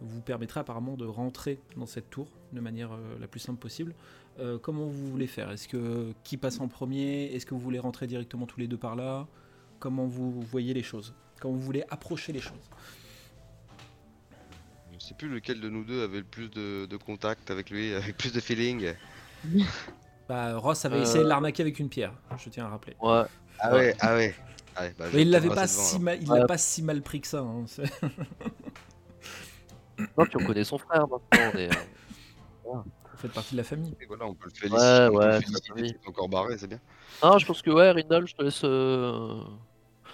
vous permettra apparemment de rentrer dans cette tour de manière la plus simple possible. Comment vous voulez faire? Est-ce que qui passe en premier? Est-ce que vous voulez rentrer directement tous les deux par là? Comment vous voyez les choses? Comment vous voulez approcher les choses? Sais plus lequel de nous deux avait le plus de, de contact avec lui, avec plus de feeling. bah, Ross avait Euh. essayé de l'arnaquer avec une pierre, je tiens à rappeler. Ouais. Ah ouais, ah ouais. Ah ouais, bah, Mais il l'avait pas si mal, il l'a Ouais. pas si mal pris que ça. hein, Non, puis on connaît son frère maintenant. Est, euh, Vous faites partie de la famille. Et voilà, on peut le féliciter. Ouais, encore barré, c'est bien. Non, je pense que ouais, Rindal, je te laisse. Euh...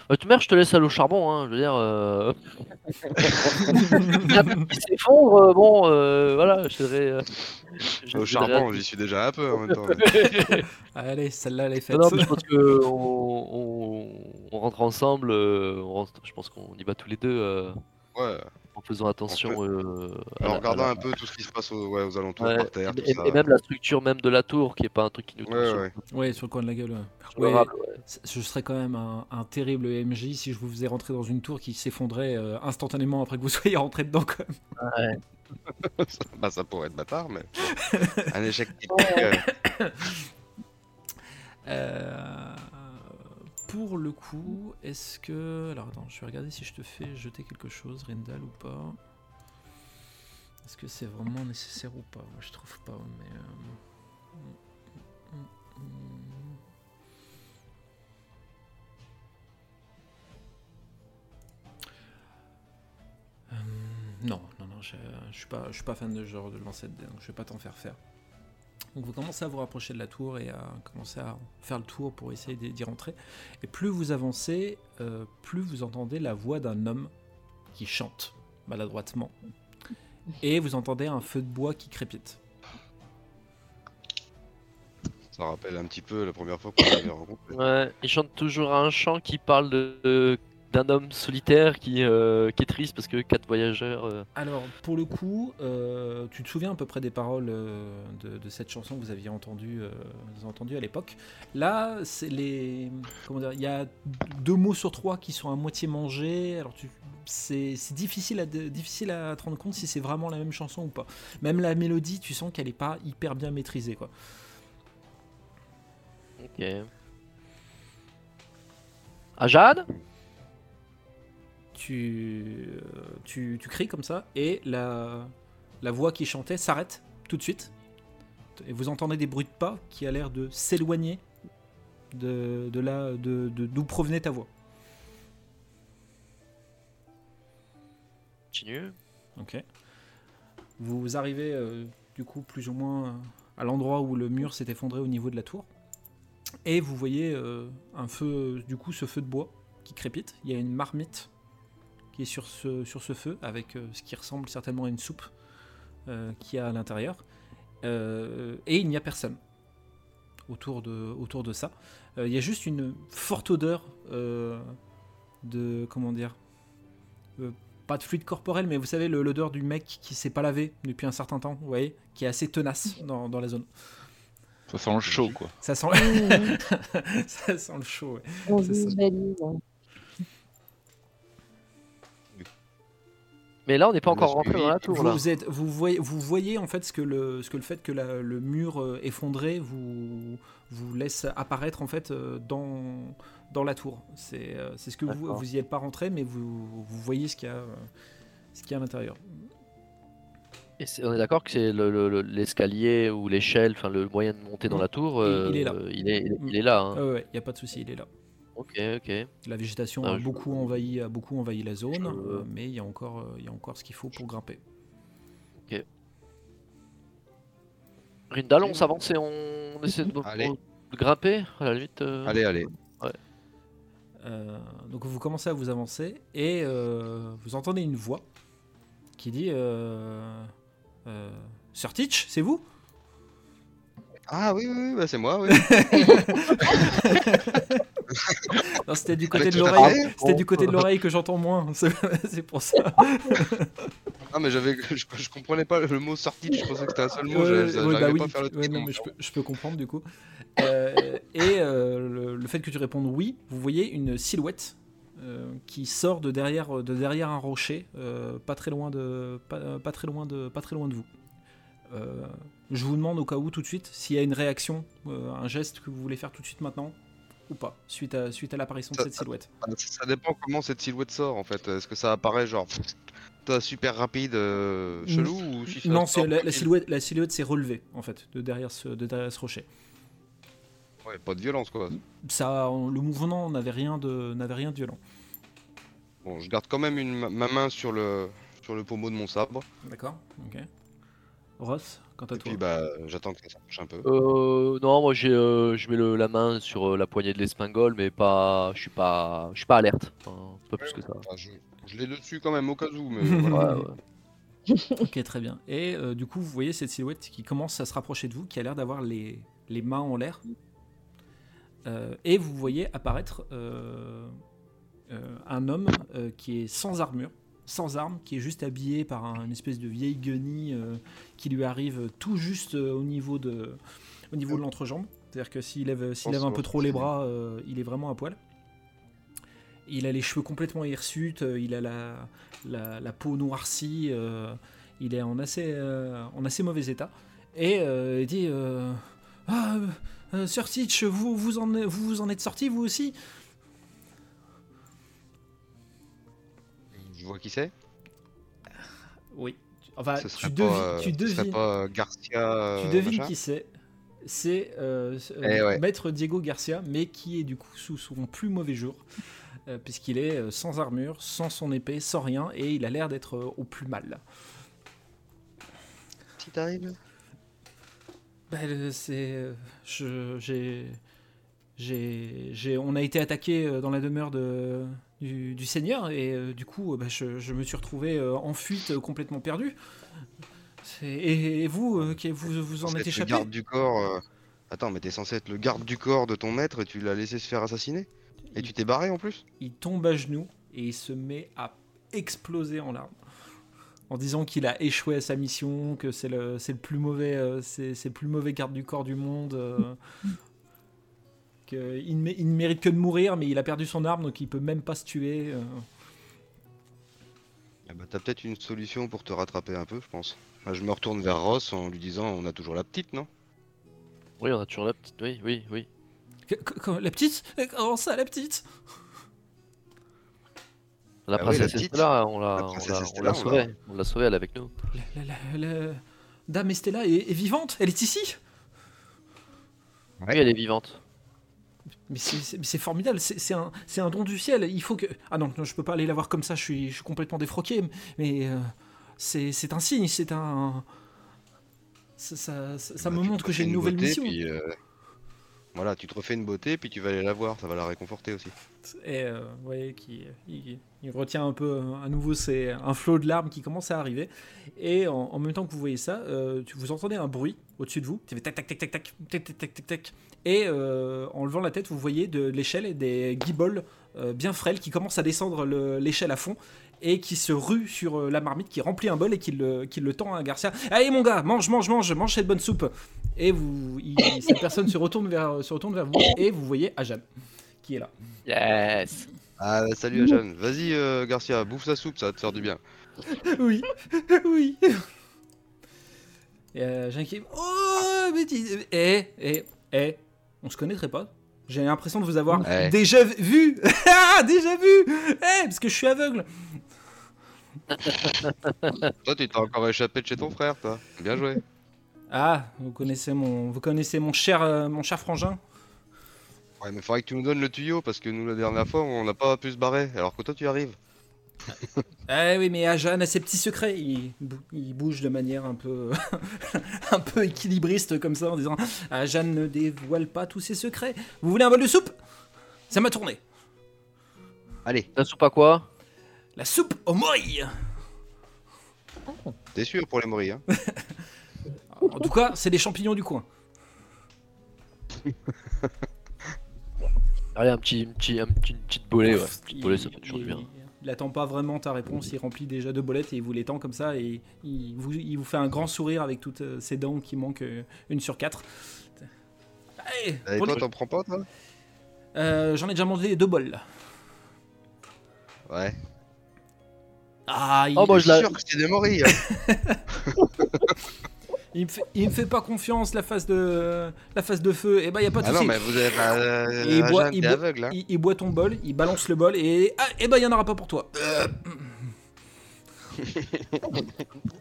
Bah, toute mère, je te laisse aller au charbon, hein. Je veux dire. Euh... Qui s'effondre, euh, bon, euh, voilà, je euh, je Au charbon, j'y suis déjà un peu en même temps. mais- Allez, celle-là, elle est faite. Non, non, mais je pense que on, on, on rentre ensemble. euh, on rentre- je pense qu'on y va tous les deux euh, Ouais, en faisant attention. euh, en la- à regardant la- un peu tout ce qui se passe ouais, aux alentours, Ouais, par terre, tout et, ça. même la structure même de la tour, qui est pas un truc qui nous tombe Ouais, sur- ouais. Ouais, sur le coin de la gueule. rable, ce serait quand même un, un terrible MJ si je vous faisais rentrer dans une tour qui s'effondrait euh, instantanément après que vous soyez rentré dedans. Quand même. bah ça pourrait être bâtard, mais un échec typique. euh, Euh, pour le coup, est-ce que. Alors attends, je vais regarder si je te fais jeter quelque chose, Rindal, ou pas. Est-ce que c'est vraiment nécessaire ou pas? Moi, Je trouve pas, mais. euh, Euh, non, non, non, je, suis pas, je suis pas fan de genre de lancer donc je vais pas t'en faire faire. Donc vous commencez à vous rapprocher de la tour et à commencer à faire le tour pour essayer d'y rentrer. Et plus vous avancez, euh, plus vous entendez la voix d'un homme qui chante maladroitement. Et vous entendez un feu de bois qui crépite. Ça rappelle un petit peu la première fois qu'on l'avait rencontré. Ouais, il chante toujours un chant qui parle de- de- d'un homme solitaire qui, euh, qui est triste parce que quatre voyageurs. euh, Alors, pour le coup, euh, tu te souviens à peu près des paroles de, de cette chanson que vous aviez entendue entendue à l'époque? Là, c'est les. Comment dire Il y a deux mots sur trois qui sont à moitié mangés. Alors, tu- c'est difficile, à, difficile à te rendre compte si c'est vraiment la même chanson ou pas. Même la mélodie, tu sens qu'elle n'est pas hyper bien maîtrisée. Quoi. Ok. Ah, Tu, euh, tu, tu cries comme ça et la, la voix qui chantait s'arrête tout de suite. Et vous entendez des bruits de pas qui a l'air de s'éloigner de, de là de de- d'où provenait ta voix. Continue. Ok. Vous arrivez euh, du coup plus ou moins euh, à l'endroit où le mur s'est effondré au niveau de la tour. Et vous voyez euh, un feu, du coup ce feu de bois qui crépite. Il y a une marmite qui est sur ce, sur ce feu avec euh, ce qui ressemble certainement à une soupe euh, qui a à l'intérieur. Euh, et il n'y a personne autour de, autour de ça. Euh, il y a juste une forte odeur euh, de... comment dire euh, pas de fluide corporel, mais vous savez, l'odeur du mec qui s'est pas lavé depuis un certain temps, vous voyez, qui est assez tenace dans, dans la zone. Ça sent le chaud, quoi. Ça sent, Mmh, ça sent le chaud, ouais. on C'est ça. hein. Mais là, on n'est pas encore rentré dans la tour. Là. Vous, êtes, vous, voyez, vous voyez en fait ce que le, ce que le fait que la- le mur euh, effondré vous, vous laisse apparaître en fait euh, dans, dans la tour. C'est euh, c'est ce que vous, vous y êtes pas rentré, mais vous, vous voyez ce qu'il y a, ce qu'il y a à l'intérieur. Et on est d'accord que c'est le- le- le- l'escalier ou l'échelle, enfin le moyen de monter dans la tour. Il- il est là. Il est, il est- Mm. il est là. hein. Ah ouais, il n'y a pas de souci, il est là. Ok, ok. La végétation Ah, a, je- beaucoup envahi, a beaucoup envahi la zone, Je- euh, mais il y, a encore, euh, il y a encore ce qu'il faut pour grimper. Rindal, on s'avance et on essaie de, Allez. de grimper à la limite. euh. Allez, allez. Euh, donc vous commencez à vous avancer et euh, vous entendez une voix qui dit euh, euh, Sir Teach, c'est vous? Ah oui, oui, oui, bah, c'est moi, oui. Non, c'était du côté de à l'oreille. C'était du côté de l'oreille que j'entends moins. C'est pour ça. Ah, mais j'avais, je, je comprenais pas le mot sorti, je pensais que c'était un seul mot, Ouais, ouais, bah oui. à faire le Ouais, truc. non, mais je, peux, je peux comprendre du coup. Euh, et euh, le, le fait que tu répondes oui, vous voyez une silhouette euh, qui sort de derrière, de derrière un rocher, pas très loin de, pas, pas très loin de, pas très loin de vous. Euh, je vous demande au cas où tout de suite s'il y a une réaction, euh, un geste que vous voulez faire tout de suite maintenant ou pas, suite à, suite à l'apparition de cette silhouette. Ça dépend comment cette silhouette sort en fait. Est-ce que ça apparaît genre super rapide, euh, chelou ou si ça non, c'est la, silhouette, la silhouette s'est relevée en fait de derrière ce, de derrière ce rocher. Ouais, pas de violence quoi. Ça, on- le mouvement n'avait rien de, n'avait rien de violent. Bon, je garde quand même une, ma- ma main sur le, sur le pommeau de mon sabre. D'accord, ok. Ross, quant à Et toi. puis bah, j'attends que ça s'approche un peu. Euh, non, moi j'ai, euh, je mets le- la main sur euh, la poignée de l'espingole, mais pas, je suis pas, je suis pas alerte, Enfin, pas plus que ça. Enfin, je je l'ai dessus quand même au cas où, mais Ouais, voilà. Ouais, ouais. Ok, très bien. Et euh, du coup, vous voyez cette silhouette qui commence à se rapprocher de vous, qui a l'air d'avoir les, les mains en l'air. Euh, et vous voyez apparaître euh, euh, un homme euh, qui est sans armure, sans arme, qui est juste habillé par un- une espèce de vieille guenille euh, qui lui arrive tout juste euh, au niveau de, au niveau de l'entrejambe. C'est-à-dire que s'il lève, s'il lève un peu trop les bras, euh, il est vraiment à poil. Il a les cheveux complètement hirsutes, il a la, la, peau noircie, il est en assez, en assez mauvais état. Et il dit Ah, Sir Teach, vous vous, en, vous vous en êtes sorti vous aussi? Je vois qui c'est. Oui. Enfin, Ce tu, pas, devi- euh, tu ce serait devines, pas Garcia. euh, tu devines machin qui c'est. C'est euh, euh, Eh ouais. Maître Diego Garcia, mais qui est du coup sous son plus mauvais jour, euh, puisqu'il est euh, sans armure, sans son épée, sans rien, et il a l'air d'être euh, au plus mal. Si t'arrives. Bah, le- c'est. euh, je- J'ai. J'ai, j'ai- on a été attaqué euh, dans la demeure de, du, du Seigneur et euh, du coup euh, bah, je, je me suis retrouvé euh, en fuite euh, complètement perdu. C'est- Et, et vous, euh, qui- vous, vous en êtes être le échappé garde du corps. euh, Attends, mais t'es censé être le garde du corps de ton maître et tu l'as laissé se faire assassiner? Et tu t'es barré en plus? Il tombe à genoux et il se met à exploser en larmes. En disant qu'il a échoué à sa mission, que c'est le, c'est le plus mauvais, euh, c'est, c'est le plus mauvais garde du corps du monde. euh, qu'il ne, mé- il ne mérite que de mourir, mais il a perdu son arme, donc il peut même pas se tuer. euh. Ah bah, T'as peut-être une solution pour te rattraper un peu, je pense. Enfin, je me retourne vers Ross en lui disant on a toujours la petite, non? Oui, on a toujours la petite. Oui, oui, oui. La petite? Comment ça, la petite? La Ah oui, princesse. Estella, on l'a, on sauvée. On l'a sauvée, elle est avec nous. la, la- la- la- Dame Estella est, est vivante? Elle est ici? Oui, elle est vivante. Mais c'est- formidable, c'est un, don du ciel. Il faut que. Ah non, je peux pas aller la voir comme ça, je suis, je suis complètement défroqué. Mais euh, c'est un signe, c'est un. Ça, ça, ça- ça Bah, me montre que j'ai une nouvelle beauté, mission. puis, euh, Voilà, tu te refais une beauté, puis tu vas aller la voir, ça va la réconforter aussi. Et euh, vous voyez qu'il il, il retient un peu euh, à nouveau c'est un flot de larmes qui commence à arriver. Et en, en même temps que vous voyez ça, euh, vous entendez un bruit au-dessus de vous. tac tac tac tac tac tac tac tac tac tac. Et euh, en levant la tête, vous voyez de l'échelle et des guibolles euh, bien frêles qui commencent à descendre le- l'échelle à fond et qui se ruent sur euh, la marmite, qui remplit un bol et qui le, qui le tend à Garcia. Allez mon gars, mange, mange, mange, mange cette bonne soupe. Et vous, il- cette personne se retourne vers, se retourne vers vous et vous voyez Ajan qui est là. Yes Ah, bah, salut Ajan, vas-y euh, Garcia, bouffe sa soupe, ça va te faire du bien. Oui, oui. Et euh, Jean qui... Oh, mais dis... Eh, eh, eh, on se connaîtrait pas J'ai l'impression de vous avoir Ouais. déjà vu Ah, déjà vu Eh, parce que je suis aveugle Toi, tu t'es encore échappé de chez ton frère, toi. Bien joué. Ah, vous connaissez mon, vous connaissez mon cher, euh, mon cher frangin Ouais, mais faudrait que tu nous donnes le tuyau, parce que nous, la dernière fois, on n'a pas pu se barrer, alors que toi, tu arrives. Eh oui, mais Ajan a ses petits secrets. Il, bou- il bouge de manière un peu, un peu équilibriste comme ça en disant Ajan ne dévoile pas tous ses secrets. Vous voulez un bol de soupe? Ça m'a tourné. Allez, La soupe à quoi? La soupe au mori. t'es sûr pour les moris, hein? En tout cas, c'est des champignons du coin. Allez, un petit, un petit, un petit- une petite bolée, ouais. Une petite Il- bolée, ça fait toujours du bien. Il attend pas vraiment ta réponse, il remplit déjà deux bolettes et il vous les tend comme ça et il vous, il vous fait un grand sourire avec toutes euh, ses dents qui manquent euh, une sur quatre. Allez, Et toi, t'en prends pas, toi? Euh, J'en ai déjà mangé deux bols. là. Ouais. Ah, il, Oh, bah, Je je la- suis sûr que c'est des moris. hein. il me fait, il me fait pas confiance la face de la face de feu. Et bah y a pas de Ah non, mais vous avez pas. Euh, il boit- il aveugle, hein Il, il boit ton bol, il balance le bol et ah, et bah y en aura pas pour toi. Euh,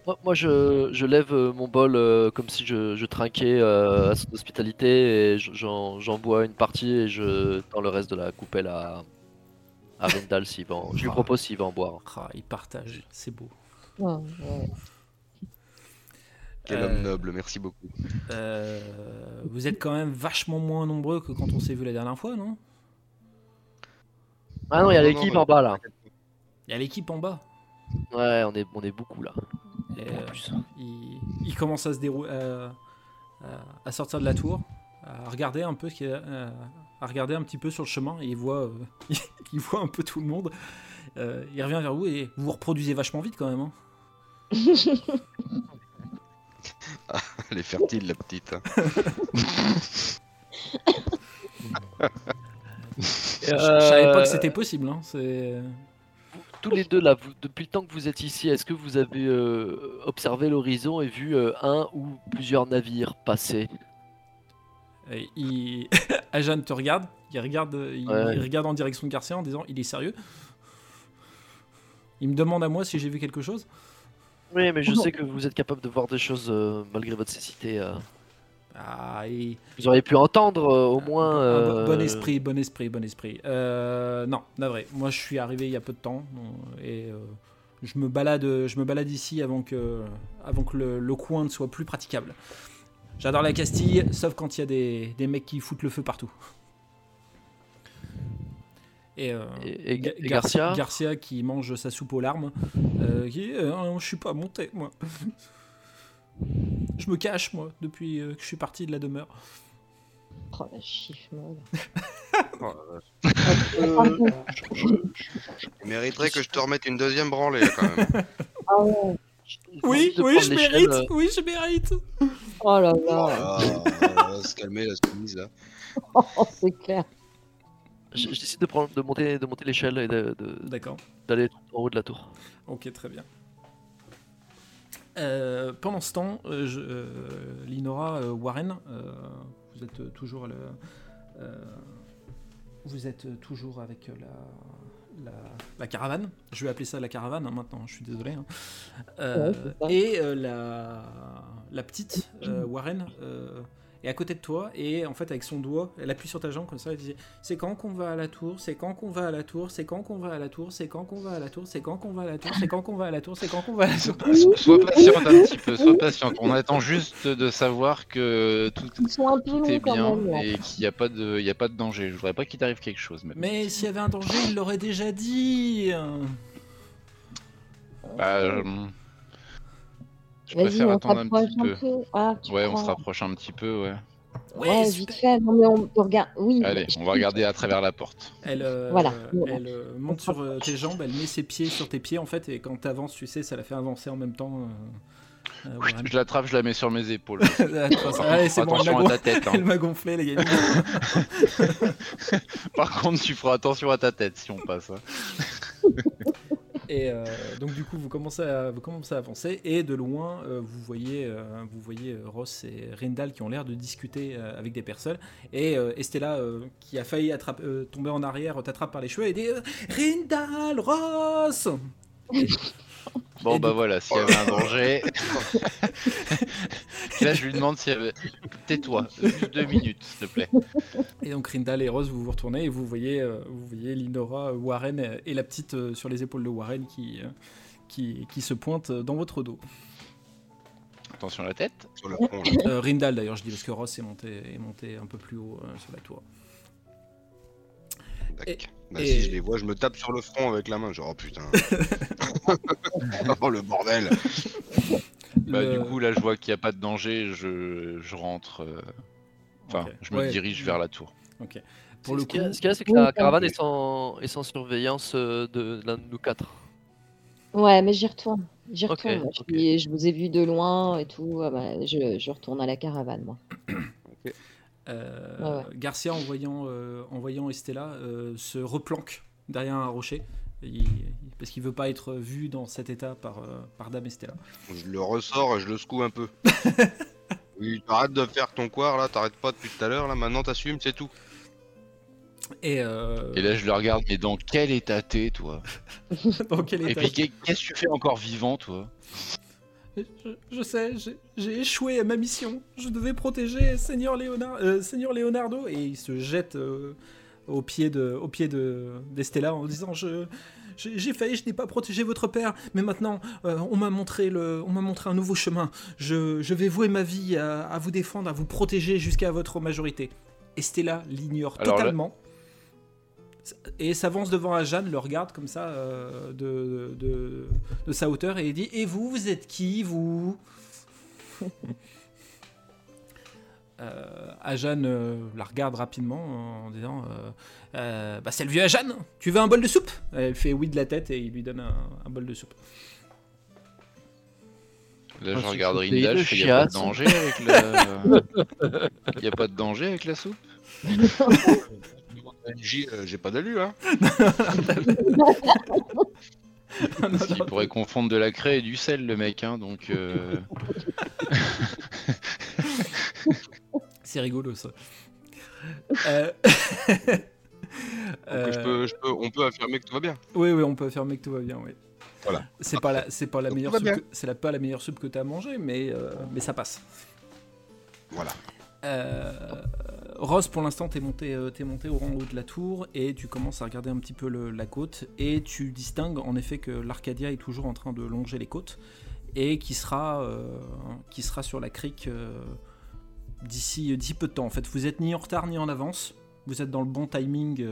Moi, moi, je, je lève euh, mon bol euh, comme si je, je trinquais euh, à son hospitalité et je- j'en j'en bois une partie et je tends le reste de la coupelle à, à Vendal s'il va en- Je lui Ah. propose s'il va en boire. ah, il partage, c'est beau. Ouais, ouais. Quel Euh, homme noble, merci beaucoup. Euh, vous êtes quand même vachement moins nombreux que quand on s'est vu la dernière fois, non? Ah non, il y a l'équipe en bas là. Il y a l'équipe en bas? Ouais, on est, on est beaucoup là. Et, euh, plus. il, il commence à se dérouler, à, à sortir de la tour, à regarder un peu, ce qu'il y a- euh, à regarder un petit peu sur le chemin. Et il voit, euh, il voit un peu tout le monde. Euh, il revient vers vous et vous vous reproduisez vachement vite quand même. hein. Elle est fertile, la petite. hein. Je, je savais pas que c'était possible. Hein. C'est Tous les deux là, vous- depuis le temps que vous êtes ici, est-ce que vous avez euh, observé l'horizon et vu euh, un ou plusieurs navires passer? Et il... Ajan te regarde, il regarde, il, Ouais. il regarde en direction de Garcia en disant il est sérieux? Il me demande à moi si j'ai vu quelque chose. Oui, mais je sais que vous êtes capable de voir des choses euh, malgré votre cécité. euh. Ah, et- Vous auriez pu entendre euh, au moins. Un bon- euh, Bon esprit, bon esprit, bon esprit. Euh, non, navré. Moi, je suis arrivé il y a peu de temps euh, et euh, je me balade, je me balade ici avant que, avant que le, le coin ne soit plus praticable. J'adore la Castille, sauf quand il y a des, des mecs qui foutent le feu partout. Et, euh, Et, et- Ga- et Gar- Garcia Garcia qui mange sa soupe aux larmes. euh, qui Euh, je suis pas monté, moi. je me cache, moi, depuis que je suis parti de la demeure. Oh la chiffre. Oh, Il mériterait que je te remette une deuxième branlée, là, quand même. Ah ouais. Oui, oui, je mérite, oui, je mérite. Oh là Oh là. là là, on va se calmer, la soumise, là. Oh, c'est clair. Je, je décide de, prendre, de monter, de monter l'échelle et de- d'aller en haut de la tour. Ok, très bien. Euh, pendant ce temps, euh, je- euh, Linora, euh, Warren, euh, vous êtes toujours à le- vous êtes toujours avec la, la, la caravane. Je vais appeler ça la caravane hein, maintenant. Je suis désolé. hein. Euh, Ouais, et euh, la, la petite euh, Warren est à côté de toi et en fait avec son doigt, elle appuie sur ta jambe comme ça. Elle dit c'est quand qu'on va à la tour, c'est quand qu'on va à la tour, c'est quand qu'on va à la tour, c'est quand qu'on va à la tour, c'est quand qu'on va à la tour, c'est quand qu'on va à la tour, c'est quand qu'on va à la tour. So- Sois patiente un petit peu, sois patiente. On attend juste de savoir que tout, est bien et qu'il n'y a, pas de- il y a pas de danger. Je voudrais pas qu'il t'arrive quelque chose. même. Mais s'il y avait un danger, il l'aurait déjà dit. Bah, euh, je Vas-y, préfère on attendre un petit peu. Ah, tu Ouais, on se rapproche un petit peu, ouais. Ouais, vite fait. Non, mais on. Oui. Allez, je- on va regarder à travers la porte. Elle, euh, Voilà. elle euh, monte sur euh, tes jambes, elle met ses pieds sur tes pieds en fait, et quand t'avances, tu sais, ça la fait avancer en même temps. euh, euh. Je l'attrape, je la mets sur mes épaules. Ah, Allez, c'est bon, elle m'a attention à ta tête. hein. elle m'a gonflé, les gars. Par contre, tu feras attention à ta tête si on passe. hein. Et euh, donc du coup, vous commencez à, vous commencez à avancer et de loin, euh, vous voyez, euh, vous voyez Ross et Rindal qui ont l'air de discuter avec des personnes. Et Estella, qui a failli tomber en arrière, t'attrape par les cheveux et dit Rindal, Ross. Bon, Et bah voilà, s'il y avait un danger. Là, je lui demande si elle veut- Tais-toi, deux minutes, s'il te plaît. Et donc Rindal et Rose, vous vous retournez et vous voyez, euh, vous voyez Linora, euh, Warren et la petite euh, sur les épaules de Warren qui, qui, qui se pointe dans votre dos. Attention à la tête. Sur. Euh, Rindal d'ailleurs, je dis parce que Ross est monté, est monté un peu plus haut euh, sur la tour. Tac. Et- Bah, et- Si je les vois, je me tape sur le front avec la main. Genre, oh putain. oh le bordel. Bah, Du coup, là, je vois qu'il n'y a pas de danger. Je, je rentre. euh, Enfin, je me Ouais. dirige vers la tour. Ok. Pour le ce coup, qu'il y a, ce qu'il y a, c'est que la ça- caravane est sans, est sans surveillance euh, de l'un de nous quatre. Ouais, mais j'y retourne. J'y retourne. je vous ai vu de loin et tout. Ah bah, je, je retourne à la caravane, moi. euh, Ouais, ouais. Garcia, en voyant, euh, en voyant Estella, euh, se replanque derrière un rocher. Il- parce qu'il veut pas être vu dans cet état par, par Dame Estella. Je le ressors et je le secoue un peu. oui, t'arrêtes de faire ton coire là, t'arrêtes pas depuis tout à l'heure là, maintenant t'assumes, c'est tout. Et, euh, Et là, je le regarde, mais dans quel état t'es, toi? Dans quel Et état puis, qu'est- qu'est-ce que tu fais encore vivant, toi? Je, je sais, j'ai- échoué à ma mission. Je devais protéger Seigneur, Léonard, euh, Seigneur Leonardo. Et il se jette euh, au pied de, au pied de d'Estella en disant je j'ai failli, je n'ai pas protégé votre père, mais maintenant euh, on m'a montré le, on m'a montré un nouveau chemin. Je, je vais vouer ma vie à, à vous défendre, à vous protéger jusqu'à votre majorité. Estella l'ignore là- totalement. Et s'avance devant Jeanne, le regarde comme ça euh, de, de, de sa hauteur et il dit Et vous, vous êtes qui, vous? Euh, Ajan euh, la regarde rapidement en disant euh, Euh, Bah, c'est le vieux Ajan, tu veux un bol de soupe? Elle fait oui de la tête et il lui donne un, un bol de soupe. Là, Ah, je c'est regarde Rindal, de je fais, y a pas de chiasse. danger avec la... y a pas de danger avec la soupe? Euh, j'ai pas d'alu hein. Parce qu'il pourrait confondre de la craie et du sel, le mec, hein, donc... euh, C'est rigolo ça. Euh, Donc, je euh, peux, je peux, on peut affirmer que tout va bien. Oui, oui, on peut affirmer que tout va bien, oui. Voilà. C'est pas la, c'est pas la Donc, meilleure tout va soupe, que, c'est la, pas la meilleure soupe que tu as mangée, mais, euh, mais ça passe. Voilà. Euh, Ross, pour l'instant, t'es monté, euh, t'es monté au rang haut de la tour et tu commences à regarder un petit peu la côte et tu distingues en effet que l'Arcadia est toujours en train de longer les côtes et qui sera, euh, qui sera sur la crique euh, d'ici, peu de temps. En fait, vous êtes ni en retard ni en avance. Vous êtes dans le bon timing.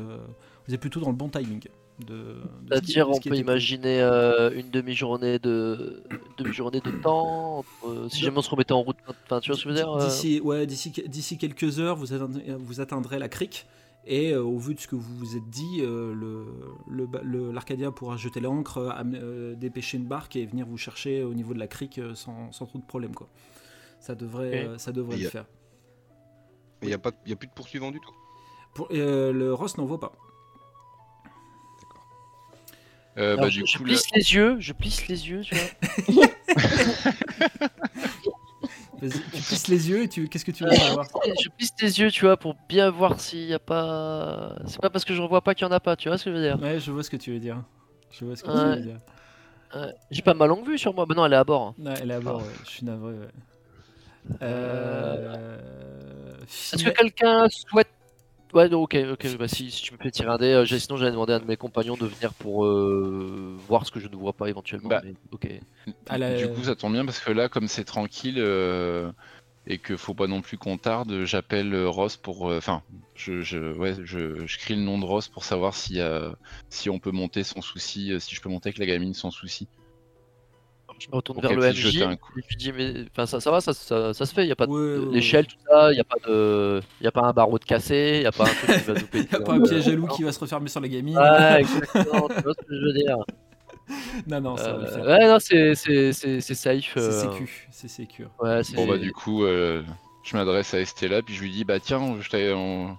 vous êtes plutôt dans le bon timing. De, de C'est-à-dire, on peut imaginer euh, une demi-journée de demi-journée de temps. entre- si jamais on se remettait en route, enfin, tu vois ce que je veux dire euh, D'ici ouais, d'ici d'ici quelques heures, vous atteindrez, vous atteindrez la crique. Et euh, au vu de ce que vous vous êtes dit, euh, le, le, ba- le- l'Arcadia pourra jeter l'ancre, dépêcher une barque et venir vous chercher au niveau de la crique euh, sans, sans trop de problème. Quoi. Ça devrait, ça devrait Et le a- faire. Il y a pas, y a plus de poursuivants du tout. Pour, euh, le Ross n'en vaut pas. Euh, bah, du je, je coup, là- plisse les yeux, je plisse les yeux, tu vois. Vas-y, tu plisses les yeux et tu, qu'est-ce que tu veux savoir? je plisse les yeux, tu vois, pour bien voir s'il y a pas. C'est pas parce que je revois pas qu'il y en a pas, tu vois ce que je veux dire? Ouais, je vois ce que tu veux dire. Je vois ce que tu veux dire. Ouais. J'ai pas ma longue vue sur moi. Bah non, elle est à bord. hein. Ouais, elle est à bord, ouais. je suis navré. Ouais. Euh... Est-ce que quelqu'un souhaite. Ouais, non, ok, ok, bah si, si tu me fais tirer un dé, euh, j'ai- sinon j'allais demander à un de mes compagnons de venir pour euh, voir ce que je ne vois pas éventuellement. Bah, mais ok. à la- Du coup, ça tombe bien parce que là, comme c'est tranquille euh, et que faut pas non plus qu'on tarde, j'appelle euh, Ross pour. euh, Enfin, je, je, ouais, je, je crie le nom de Ross pour savoir si, euh, si on peut monter sans souci, euh, si je peux monter avec la gamine sans souci. Je me retourne vers le MJ jeter un coup. et je lui dis mais enfin ça, ça va, ça, ça, ça se fait, il y a pas de Ouais, ouais, ouais. l'échelle tout ça, il y a pas de y a pas un barreau de cassé, il y a pas un truc qui va nous péter. Y a pas un piège à loup qui va se refermer sur la gamine. Ouais, exactement, tu vois ce que je veux dire. Non, non, ça va Euh, ouais, non, c'est c'est c'est c'est safe. C'est euh, sécu, c'est sécu. Ouais, c'est Bon bah du coup, euh, je m'adresse à Estella puis je lui dis bah tiens, je t'avais- on,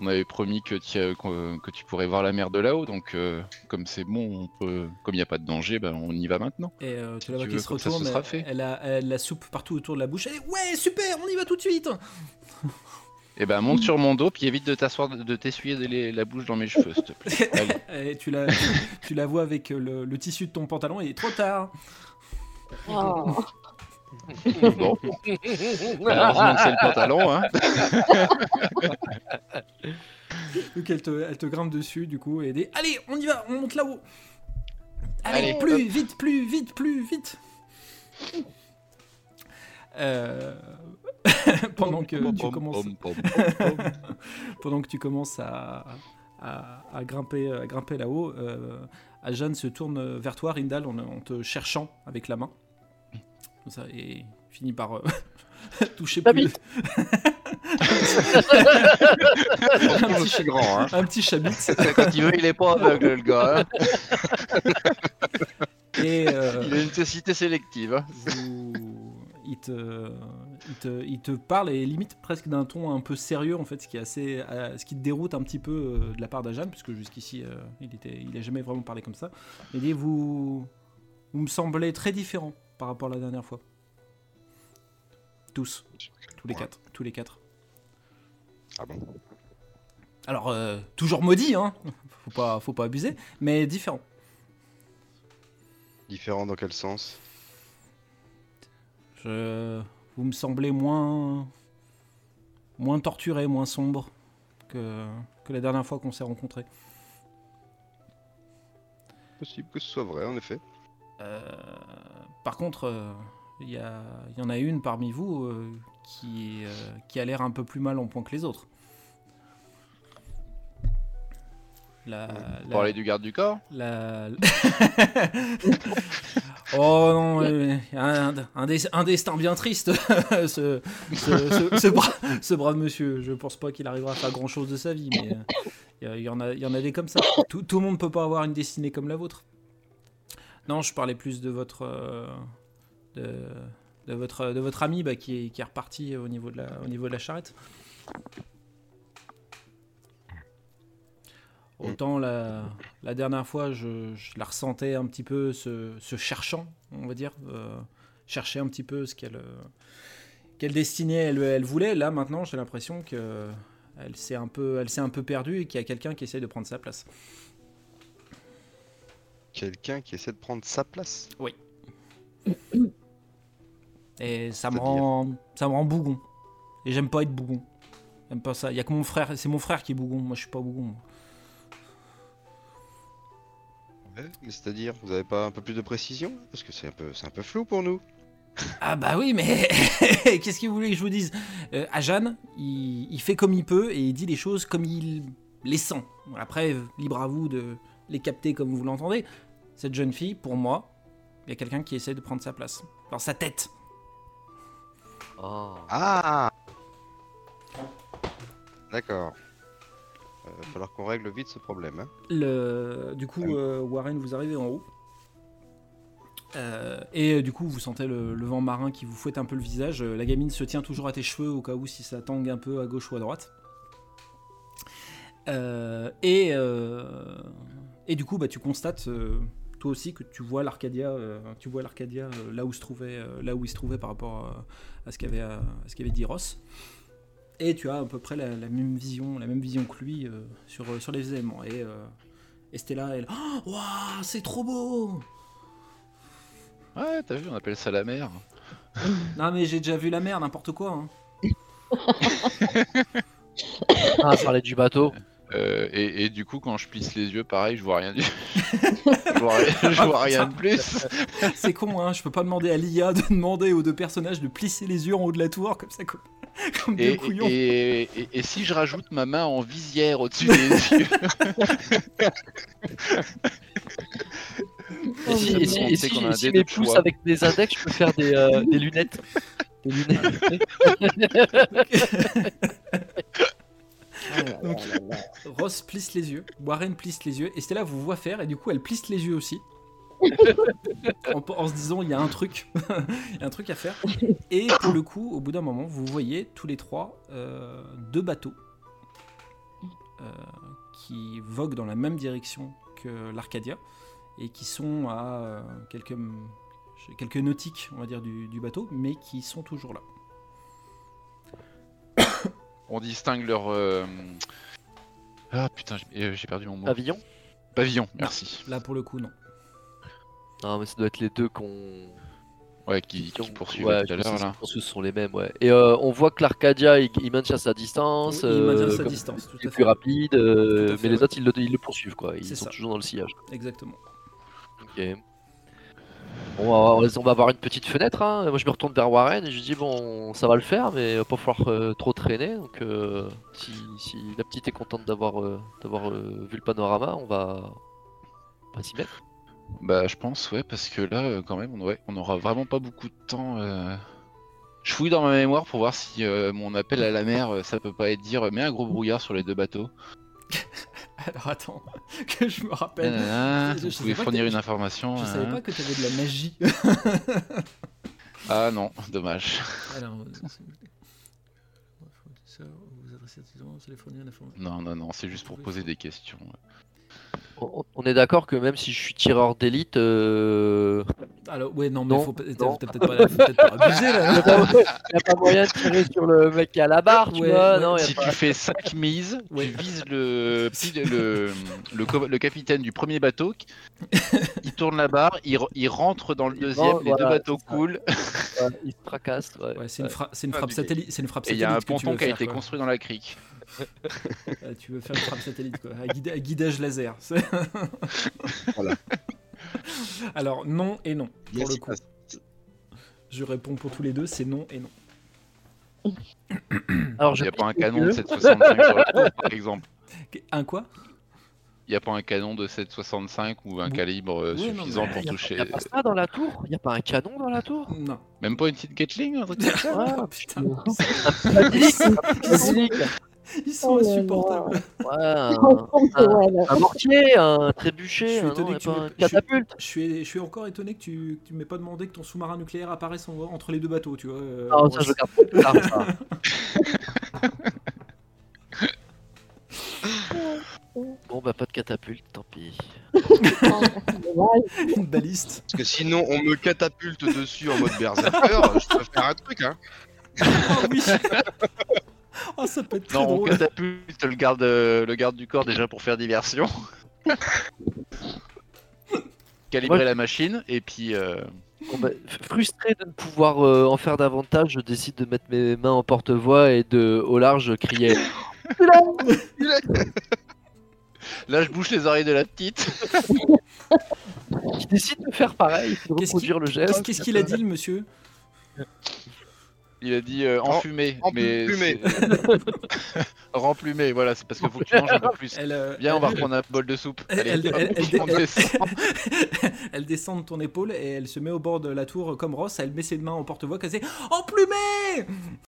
on avait promis que, tu- qu'on- que tu pourrais voir la mer de là-haut, donc euh, comme c'est bon, on peut, comme il n'y a pas de danger, bah, on y va maintenant. Et euh, tu la vois qui se ça, retourne, sera elle, fait. elle a, elle a la soupe partout autour de la bouche. Elle est, ouais, super, on y va tout de suite. Et ben monte sur mon dos puis évite de t'asseoir, de t'essuyer la bouche dans mes cheveux, s'il te plaît. Allez. Et tu la, tu la vois avec le, le tissu de ton pantalon et il est trop tard. Oh. Bon, malheureusement que c'est le pantalon, hein. Donc elle te, elle te grimpe dessus du coup et dit Allez, on y va, on monte là-haut. Allez, Allez, plus vite, plus vite, plus vite. Euh, pendant que tu Pom, commences, pom, pendant que tu commences à, à, à grimper, à grimper là-haut, euh, se tourne vers toi, Rindal, en, en te cherchant avec la main. Comme ça, et finit par euh, toucher plus. suis grand, hein. Un petit chabit. Quand il veut, il est pas aveugle, le gars. hein. Et euh, Il a une cécité sélective. hein. vous- il, te, il, te, il te parle et limite presque d'un ton un peu sérieux en fait, ce qui est assez, euh, ce qui te déroute un petit peu euh, de la part d'Ajan, puisque jusqu'ici euh, il était, il a jamais vraiment parlé comme ça. Il dit vous, vous me semblez très différents par rapport à la dernière fois. Tous, tous les Ouais. quatre, tous les quatre. Ah bon? Alors euh, toujours maudit, hein, faut pas, faut pas abuser, mais différents. Différent dans quel sens? Je... Vous me semblez moins. moins torturé, moins sombre que, que la dernière fois qu'on s'est rencontrés. Possible que ce soit vrai, en effet. Euh, Par contre, euh, il y, en a une parmi vous euh, qui, euh, qui a l'air un peu plus mal en point que les autres. La, Vous la- parlez du garde du corps? La... oh non, euh, un, un des- un destin bien triste, ce, ce, ce- ce bra- ce brave monsieur. Je pense pas qu'il arrivera à faire grand chose de sa vie, mais euh, il y, en a- il y en a des comme ça. Tout, tout le monde peut pas avoir une destinée comme la vôtre. Non, je parlais plus de votre, euh, de, de votre, de votre ami bah, qui, est, qui est reparti au niveau de la, au niveau de la charrette. Autant la, la dernière fois, je, je la ressentais un petit peu se, se cherchant, on va dire, euh, chercher un petit peu ce qu'elle euh, quelle destinée elle, elle voulait. Là, maintenant, j'ai l'impression que elle s'est un peu, elle s'est un peu perdue et qu'il y a quelqu'un qui essaye de prendre sa place. Quelqu'un qui essaie de prendre sa place. Et ça me rend, ça me rend bougon. Et j'aime pas être bougon. J'aime pas ça. Il y a que mon frère, c'est mon frère qui est bougon. Moi, je suis pas bougon. moi. Ouais, mais c'est-à-dire, vous avez pas un peu plus de précision? Parce que c'est un peu, c'est un peu flou pour nous. Ah bah oui, mais qu'est-ce que vous voulez que je vous dise? Euh, Ajan, il, il fait comme il peut et il dit les choses comme il les sent. Après, libre à vous de les capter comme vous l'entendez. Cette jeune fille, pour moi, il y a quelqu'un qui essaie de prendre sa place. Dans sa tête. Oh. Ah D'accord. Euh, va falloir qu'on règle vite ce problème. Hein. Le... Du coup, euh, Warren, vous arrivez en haut. Euh, et du coup, vous sentez le, le vent marin qui vous fouette un peu le visage. La gamine se tient toujours à tes cheveux au cas où si ça tangue un peu à gauche ou à droite. Euh, et, euh, et du coup, bah, tu constates euh, toi aussi que tu vois l'Arcadia, euh, tu vois l'Arcadia euh, là où se trouvait, euh, là où il se trouvait par rapport à, à ce qu'avait à ce qu'avait dit Ross. Et tu as à peu près la, la même vision, la même vision que lui euh, sur, euh, sur les éléments. Et euh, Estella, elle, oh, waouh, c'est trop beau. Ouais, t'as vu, on appelle ça la mer. Non mais j'ai déjà vu la mer, n'importe quoi. hein. Ah, parler du bateau. Euh, et, et du coup, quand je plisse les yeux, pareil, je vois rien du. je vois, rien- je vois rien de plus. C'est con, hein. Je peux pas demander à l'IA de demander aux deux personnages de plisser les yeux en haut de la tour comme ça, comme, comme deux Et, couillons. et, et- et si je rajoute ma main en visière au-dessus des yeux? Et si, et si, et si- a si mes pouces avec des index, je peux faire des, euh, des lunettes. Des lunettes. Donc- là. Ross plisse les yeux, Warren plisse les yeux, et Stella vous voit faire, et du coup elle plisse les yeux aussi. en, en se disant, il y a un truc, il y a un truc à faire. Et pour le coup, au bout d'un moment, vous voyez tous les trois euh, deux bateaux euh, qui voguent dans la même direction que l'Arcadia et qui sont à euh, quelques, quelques nautiques, on va dire, du, du bateau, mais qui sont toujours là. On distingue leur. euh, Ah putain, j'ai euh, j'ai perdu mon mot. Pavillon Pavillon, merci. Là, pour le coup, non. Non, mais ça doit être les deux qu'on. Ouais, qui, qui poursuivent ouais, tout à l'heure là. je pense que ce sont les mêmes, ouais. Et euh, on voit que l'Arcadia, il, il maintient sa distance. il maintient euh, sa distance, tout Il est à plus fait. rapide, euh, à fait, mais les ouais. autres, ils le, ils le poursuivent, quoi. Ils C'est sont ça. toujours dans le sillage. Exactement. Ok. On va, on avoir une petite fenêtre. Hein. Moi, je me retourne vers Warren et je dis bon, ça va le faire, mais il va pas falloir euh, trop traîner. Donc, euh, si, la petite est contente d'avoir euh, vu le panorama, on va, on va s'y mettre. Bah, je pense, ouais, parce que là, quand même, on, on aura vraiment pas beaucoup de temps. Je fouille dans ma mémoire pour voir si mon appel à la mer, ça peut pas être dire, mets un gros brouillard sur les deux bateaux. Alors attends, que je me rappelle. Je- vous pouvez fournir une information. Je savais pas que t'avais de la magie. Ah non, dommage. Alors, euh, vous adressez à. Non, non, non, c'est juste pour poser des questions. On, est d'accord que même si je suis tireur d'élite, euh, Alors, ouais, non, mais Non, faut peut-être pas, abuser là. il n'y a pas moyen de tirer sur le mec qui à la barre, tu Ouais, vois. ouais. non, y a Si pas- tu fais 5 mises, Ouais. tu vises le, le, le, capitaine du premier bateau, il tourne la barre, il, re- il rentre dans le Il deuxième, rentre, les deux bateaux coulent, Ouais, il se tracasse. Ouais. Ouais, c'est une, fra- c'est une frappe satellite. C'est une frappe et il y satellite. a un ponton qui a faire, été quoi. construit dans la crique. Ouais, tu veux faire une frappe satellite, quoi. À, guida- à guidage laser. Voilà. Alors, non et non. Pour Yes, le il coup. Je réponds pour tous les deux, c'est non et non. Alors, Il n'y a pas un canon de les yeux. 765 sur la tour, par exemple. Un quoi? Il n'y a pas un canon de 765 ou un Bon. calibre euh, non, suffisant mais pour Y a- toucher. y a pas ça dans la tour? Il n'y a pas un canon dans la tour? Non. Même pas une petite Gatling un truc comme ça? Ah, putain. Un Ils sont Oh insupportables. Ouais, un, là. un mortier, un Je trébuchet, suis un, non, étonné y a que tu pas m'aies- un je suis- catapulte. Je suis, je suis encore étonné que tu, tu m'aies pas demandé que ton sous-marin nucléaire apparaisse en- entre les deux bateaux, tu vois. euh, Non, ça je garde pour plus tard, ça. Bon bah pas de catapulte, tant pis. Une baliste. Parce que sinon, on me catapulte dessus en mode berserker, je peux faire un truc, hein. Oui Oh, ça peut être très Non, on drôle. catapulte le garde, euh, le garde du corps déjà pour faire diversion. Calibrer Moi, la machine et puis euh, Bon, bah, frustré de ne pouvoir euh, en faire davantage, je décide de mettre mes mains en porte-voix et de au large crier. là je bouche les oreilles de la petite. Je décide de faire pareil, de Qu'est-ce reproduire le geste. qu'est-ce qu'il a dit, le monsieur? Il a dit euh, enfumé, en- mais emplumé. c'est- remplumé. Voilà, c'est parce qu'il faut que tu manges un peu plus. elle, euh, Viens, on va elle- reprendre un bol de soupe. Elle- Allez, elle- hop, descend. elle descend de ton épaule et elle se met au bord de la tour comme Ross. Elle met ses mains en porte-voix, elle dit Emplumé